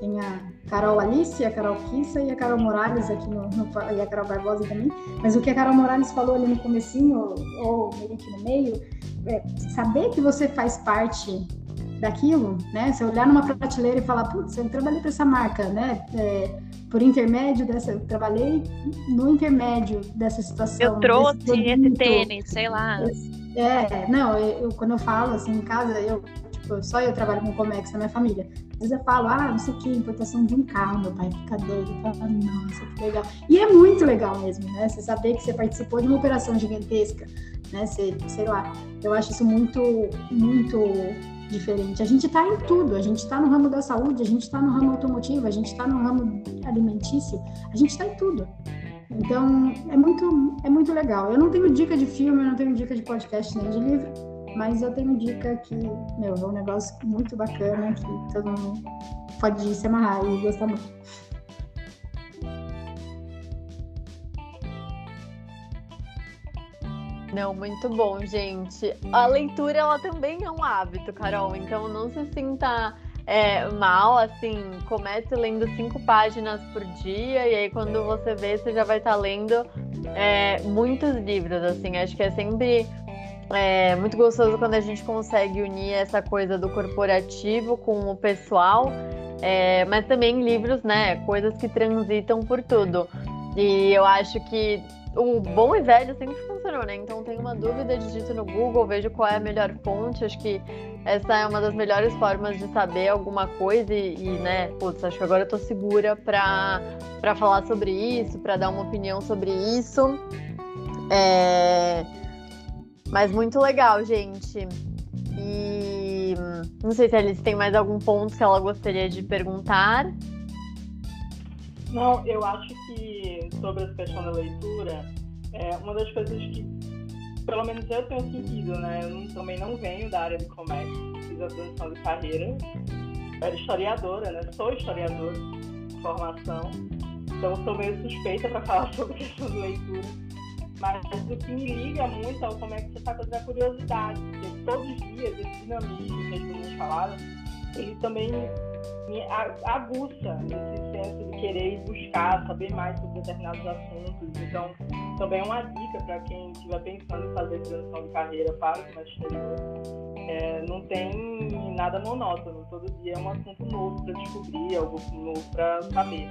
Tem a Carol Alice, a Carol Kissa e a Carol Morales aqui no, no, e a Carol Barbosa também. Mas o que a Carol Morales falou ali no comecinho, ou meio aqui no meio, é saber que você faz parte daquilo, né? Você olhar numa prateleira e falar, putz, eu trabalhei para essa marca, né? É, por intermédio dessa, eu trabalhei no intermédio dessa situação. Eu trouxe esse tênis, sei lá. É, não, eu, eu, quando eu falo assim em casa, eu tipo, só eu trabalho com Comex na minha família. Vezes eu falo, ah, não sei o que, importação de um carro, meu pai fica doido, fala, nossa, que legal. E é muito legal mesmo, né? Você saber que você participou de uma operação gigantesca, né? Você, sei lá, eu acho isso muito, muito diferente. A gente está em tudo, a gente está no ramo da saúde, a gente está no ramo automotivo, a gente está no ramo alimentício, a gente está em tudo. Então, é muito, é muito legal. Eu não tenho dica de filme, eu não tenho dica de podcast nem de livro, mas eu tenho dica que, meu, é um negócio muito bacana que todo mundo pode se amarrar e gostar muito. Não, muito bom, gente. A leitura, ela também é um hábito, Carol. Então, não se sinta é, mal, assim, comece lendo cinco páginas por dia e aí quando você vê, você já vai estar tá lendo é, muitos livros, assim. Acho que é sempre é, muito gostoso quando a gente consegue unir essa coisa do corporativo com o pessoal, é, mas também livros, né? Coisas que transitam por tudo. E eu acho que o bom e velho sempre funcionou, né? Então tem uma dúvida, digito no Google, vejo qual é a melhor fonte. Acho que essa é uma das melhores formas de saber alguma coisa e, e né, putz, acho que agora eu tô segura para falar sobre isso, para dar uma opinião sobre isso. É... Mas muito legal, gente. E não sei se a Alice tem mais algum ponto que ela gostaria de perguntar. Não, eu acho que sobre essa questão da leitura, é uma das coisas que, pelo menos eu tenho sentido, né? Eu não, também não venho da área de comércio, fiz a transição de carreira, era historiadora, né? Sou historiadora de formação, então sou meio suspeita para falar sobre a questão de leitura. Mas o que me liga muito é como é que você está fazendo a curiosidade, porque todos os dias esse dinamismo que as meninas falaram, ele também me aguça nesse senso de querer buscar, saber mais sobre determinados assuntos. Então, também é uma dica para quem estiver pensando em fazer transição de carreira para o exterior. É, não tem nada monótono, todo dia é um assunto novo para descobrir, algo novo para saber.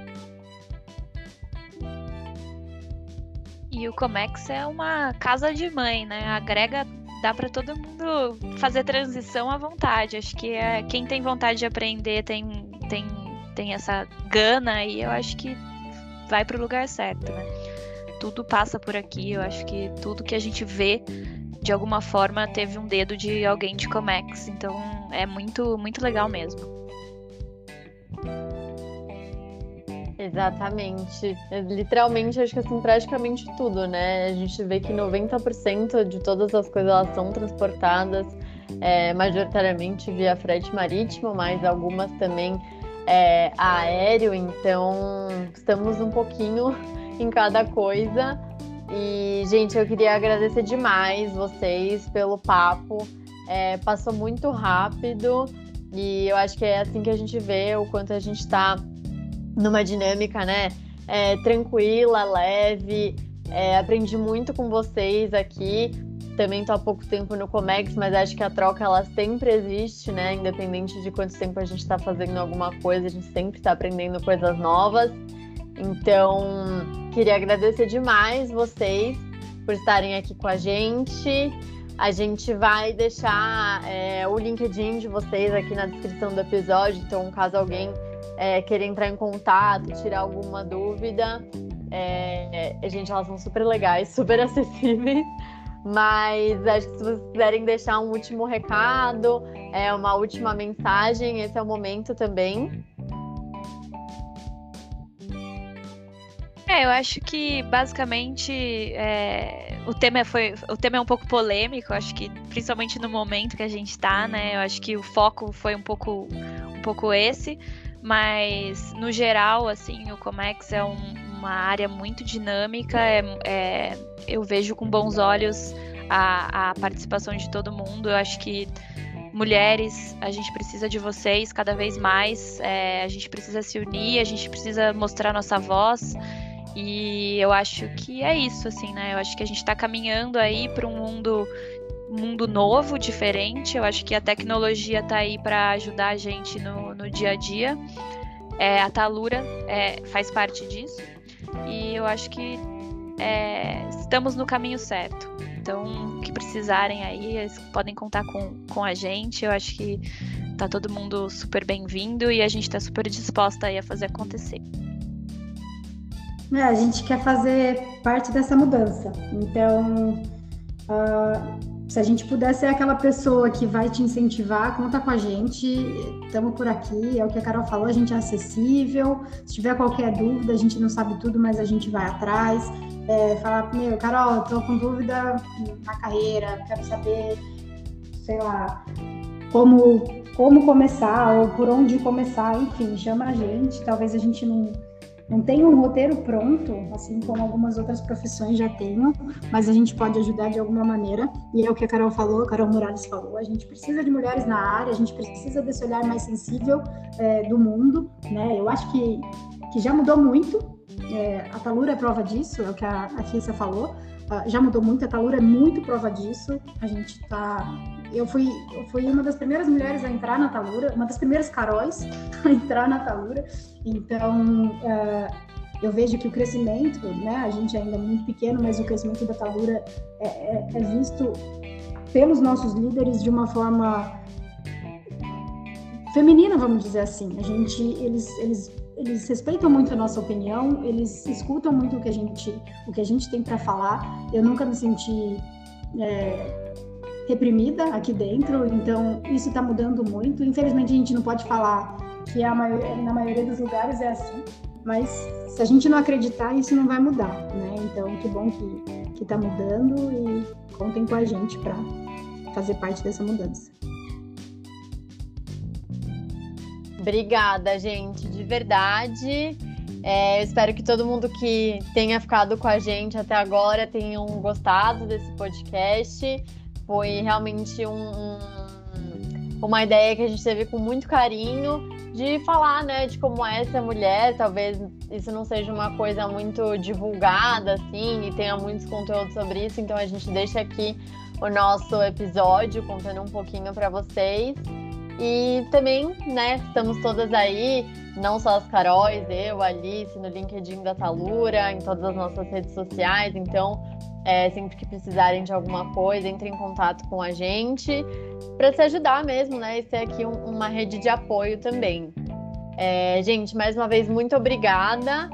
E o Comex é uma casa de mãe, né? Agrega dá para todo mundo fazer transição à vontade. Acho que é, quem tem vontade de aprender tem, tem, tem essa gana e eu acho que vai para o lugar certo, né? Tudo passa por aqui. Eu acho que tudo que a gente vê de alguma forma teve um dedo de alguém de Comex. Então é muito muito legal mesmo. Exatamente. É, literalmente, acho que assim, praticamente tudo, né? A gente vê que 90% de todas as coisas elas são transportadas é, majoritariamente via frete marítimo, mas algumas também é, aéreo, então estamos um pouquinho em cada coisa. E, gente, eu queria agradecer demais vocês pelo papo. É, passou muito rápido e eu acho que é assim que a gente vê o quanto a gente está numa dinâmica, né? É, tranquila, leve. É, aprendi muito com vocês aqui. Também estou há pouco tempo no Comex, mas acho que a troca ela sempre existe, né? Independente de quanto tempo a gente está fazendo alguma coisa, a gente sempre está aprendendo coisas novas. Então, queria agradecer demais vocês por estarem aqui com a gente. A gente vai deixar é, o LinkedIn de vocês aqui na descrição do episódio, então caso alguém é, queira entrar em contato, tirar alguma dúvida, é, gente, elas são super legais, super acessíveis. Mas acho que se vocês quiserem deixar um último recado, é uma última mensagem, esse é o momento também. É, eu acho que basicamente é, o tema foi o tema é um pouco polêmico. acho que principalmente no momento que a gente está, né? Eu acho que o foco foi um pouco um pouco esse, mas no geral, assim, o Comex é um, uma área muito dinâmica. É, é, eu vejo com bons olhos a, a participação de todo mundo. Eu acho que mulheres, a gente precisa de vocês cada vez mais. É, a gente precisa se unir, a gente precisa mostrar nossa voz. E eu acho que é isso, assim, né? Eu acho que a gente está caminhando aí para um mundo mundo novo, diferente. Eu acho que a tecnologia está aí para ajudar a gente no, no dia a dia. É, a Talura é, faz parte disso. E eu acho que é, estamos no caminho certo. Então, que precisarem aí, eles podem contar com, com a gente. Eu acho que tá todo mundo super bem-vindo e a gente está super disposta aí a fazer acontecer. É, a gente quer fazer parte dessa mudança. Então, uh, se a gente puder ser aquela pessoa que vai te incentivar, conta com a gente, estamos por aqui, é o que a Carol falou, a gente é acessível, se tiver qualquer dúvida, a gente não sabe tudo, mas a gente vai atrás, é, falar, meu, Carol, estou com dúvida na carreira, quero saber, sei lá, como, como começar, ou por onde começar, enfim, chama a gente, talvez a gente não não tem um roteiro pronto, assim como algumas outras profissões já tenham, mas a gente pode ajudar de alguma maneira. E é o que a Carol falou, a Carol Morales falou: a gente precisa de mulheres na área, a gente precisa desse olhar mais sensível é, do mundo, né? Eu acho que, que já mudou muito. É, a Talura é prova disso, é o que a, a Kissa falou. Uh, já mudou muito, a Talura é muito prova disso. A gente está eu fui, eu fui uma das primeiras mulheres a entrar na Talura, uma das primeiras Caróis a entrar na Talura. Então, uh, eu vejo que o crescimento, né, a gente ainda é muito pequeno, mas o crescimento da Talura é, é, é visto pelos nossos líderes de uma forma feminina, vamos dizer assim. A gente, eles, eles, eles respeitam muito a nossa opinião, eles escutam muito o que a gente, o que a gente tem para falar. Eu nunca me senti é, reprimida aqui dentro, então isso está mudando muito. Infelizmente a gente não pode falar que a maioria, na maioria dos lugares é assim, mas se a gente não acreditar, isso não vai mudar, né? Então que bom que que está mudando e contem com a gente para fazer parte dessa mudança. Obrigada, gente, de verdade. É, eu espero que todo mundo que tenha ficado com a gente até agora tenham gostado desse podcast. Foi realmente um, um, uma ideia que a gente teve com muito carinho de falar, né, de como é ser mulher. Talvez isso não seja uma coisa muito divulgada, assim, e tenha muitos conteúdos sobre isso. Então a gente deixa aqui o nosso episódio contando um pouquinho para vocês. E também, né, estamos todas aí, não só as Caróis, eu, Alice, no LinkedIn da Talura, em todas as nossas redes sociais. Então, é, sempre que precisarem de alguma coisa, entrem em contato com a gente para se ajudar mesmo, né? E ser aqui um, uma rede de apoio também. É, gente, mais uma vez, muito obrigada.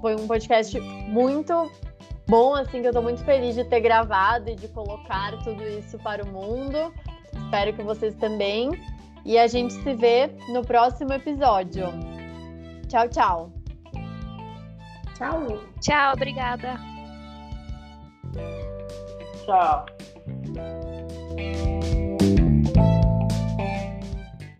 Foi um podcast muito bom, assim, que eu estou muito feliz de ter gravado e de colocar tudo isso para o mundo. Espero que vocês também. E a gente se vê no próximo episódio. Tchau, tchau. Tchau. Tchau, obrigada tchau.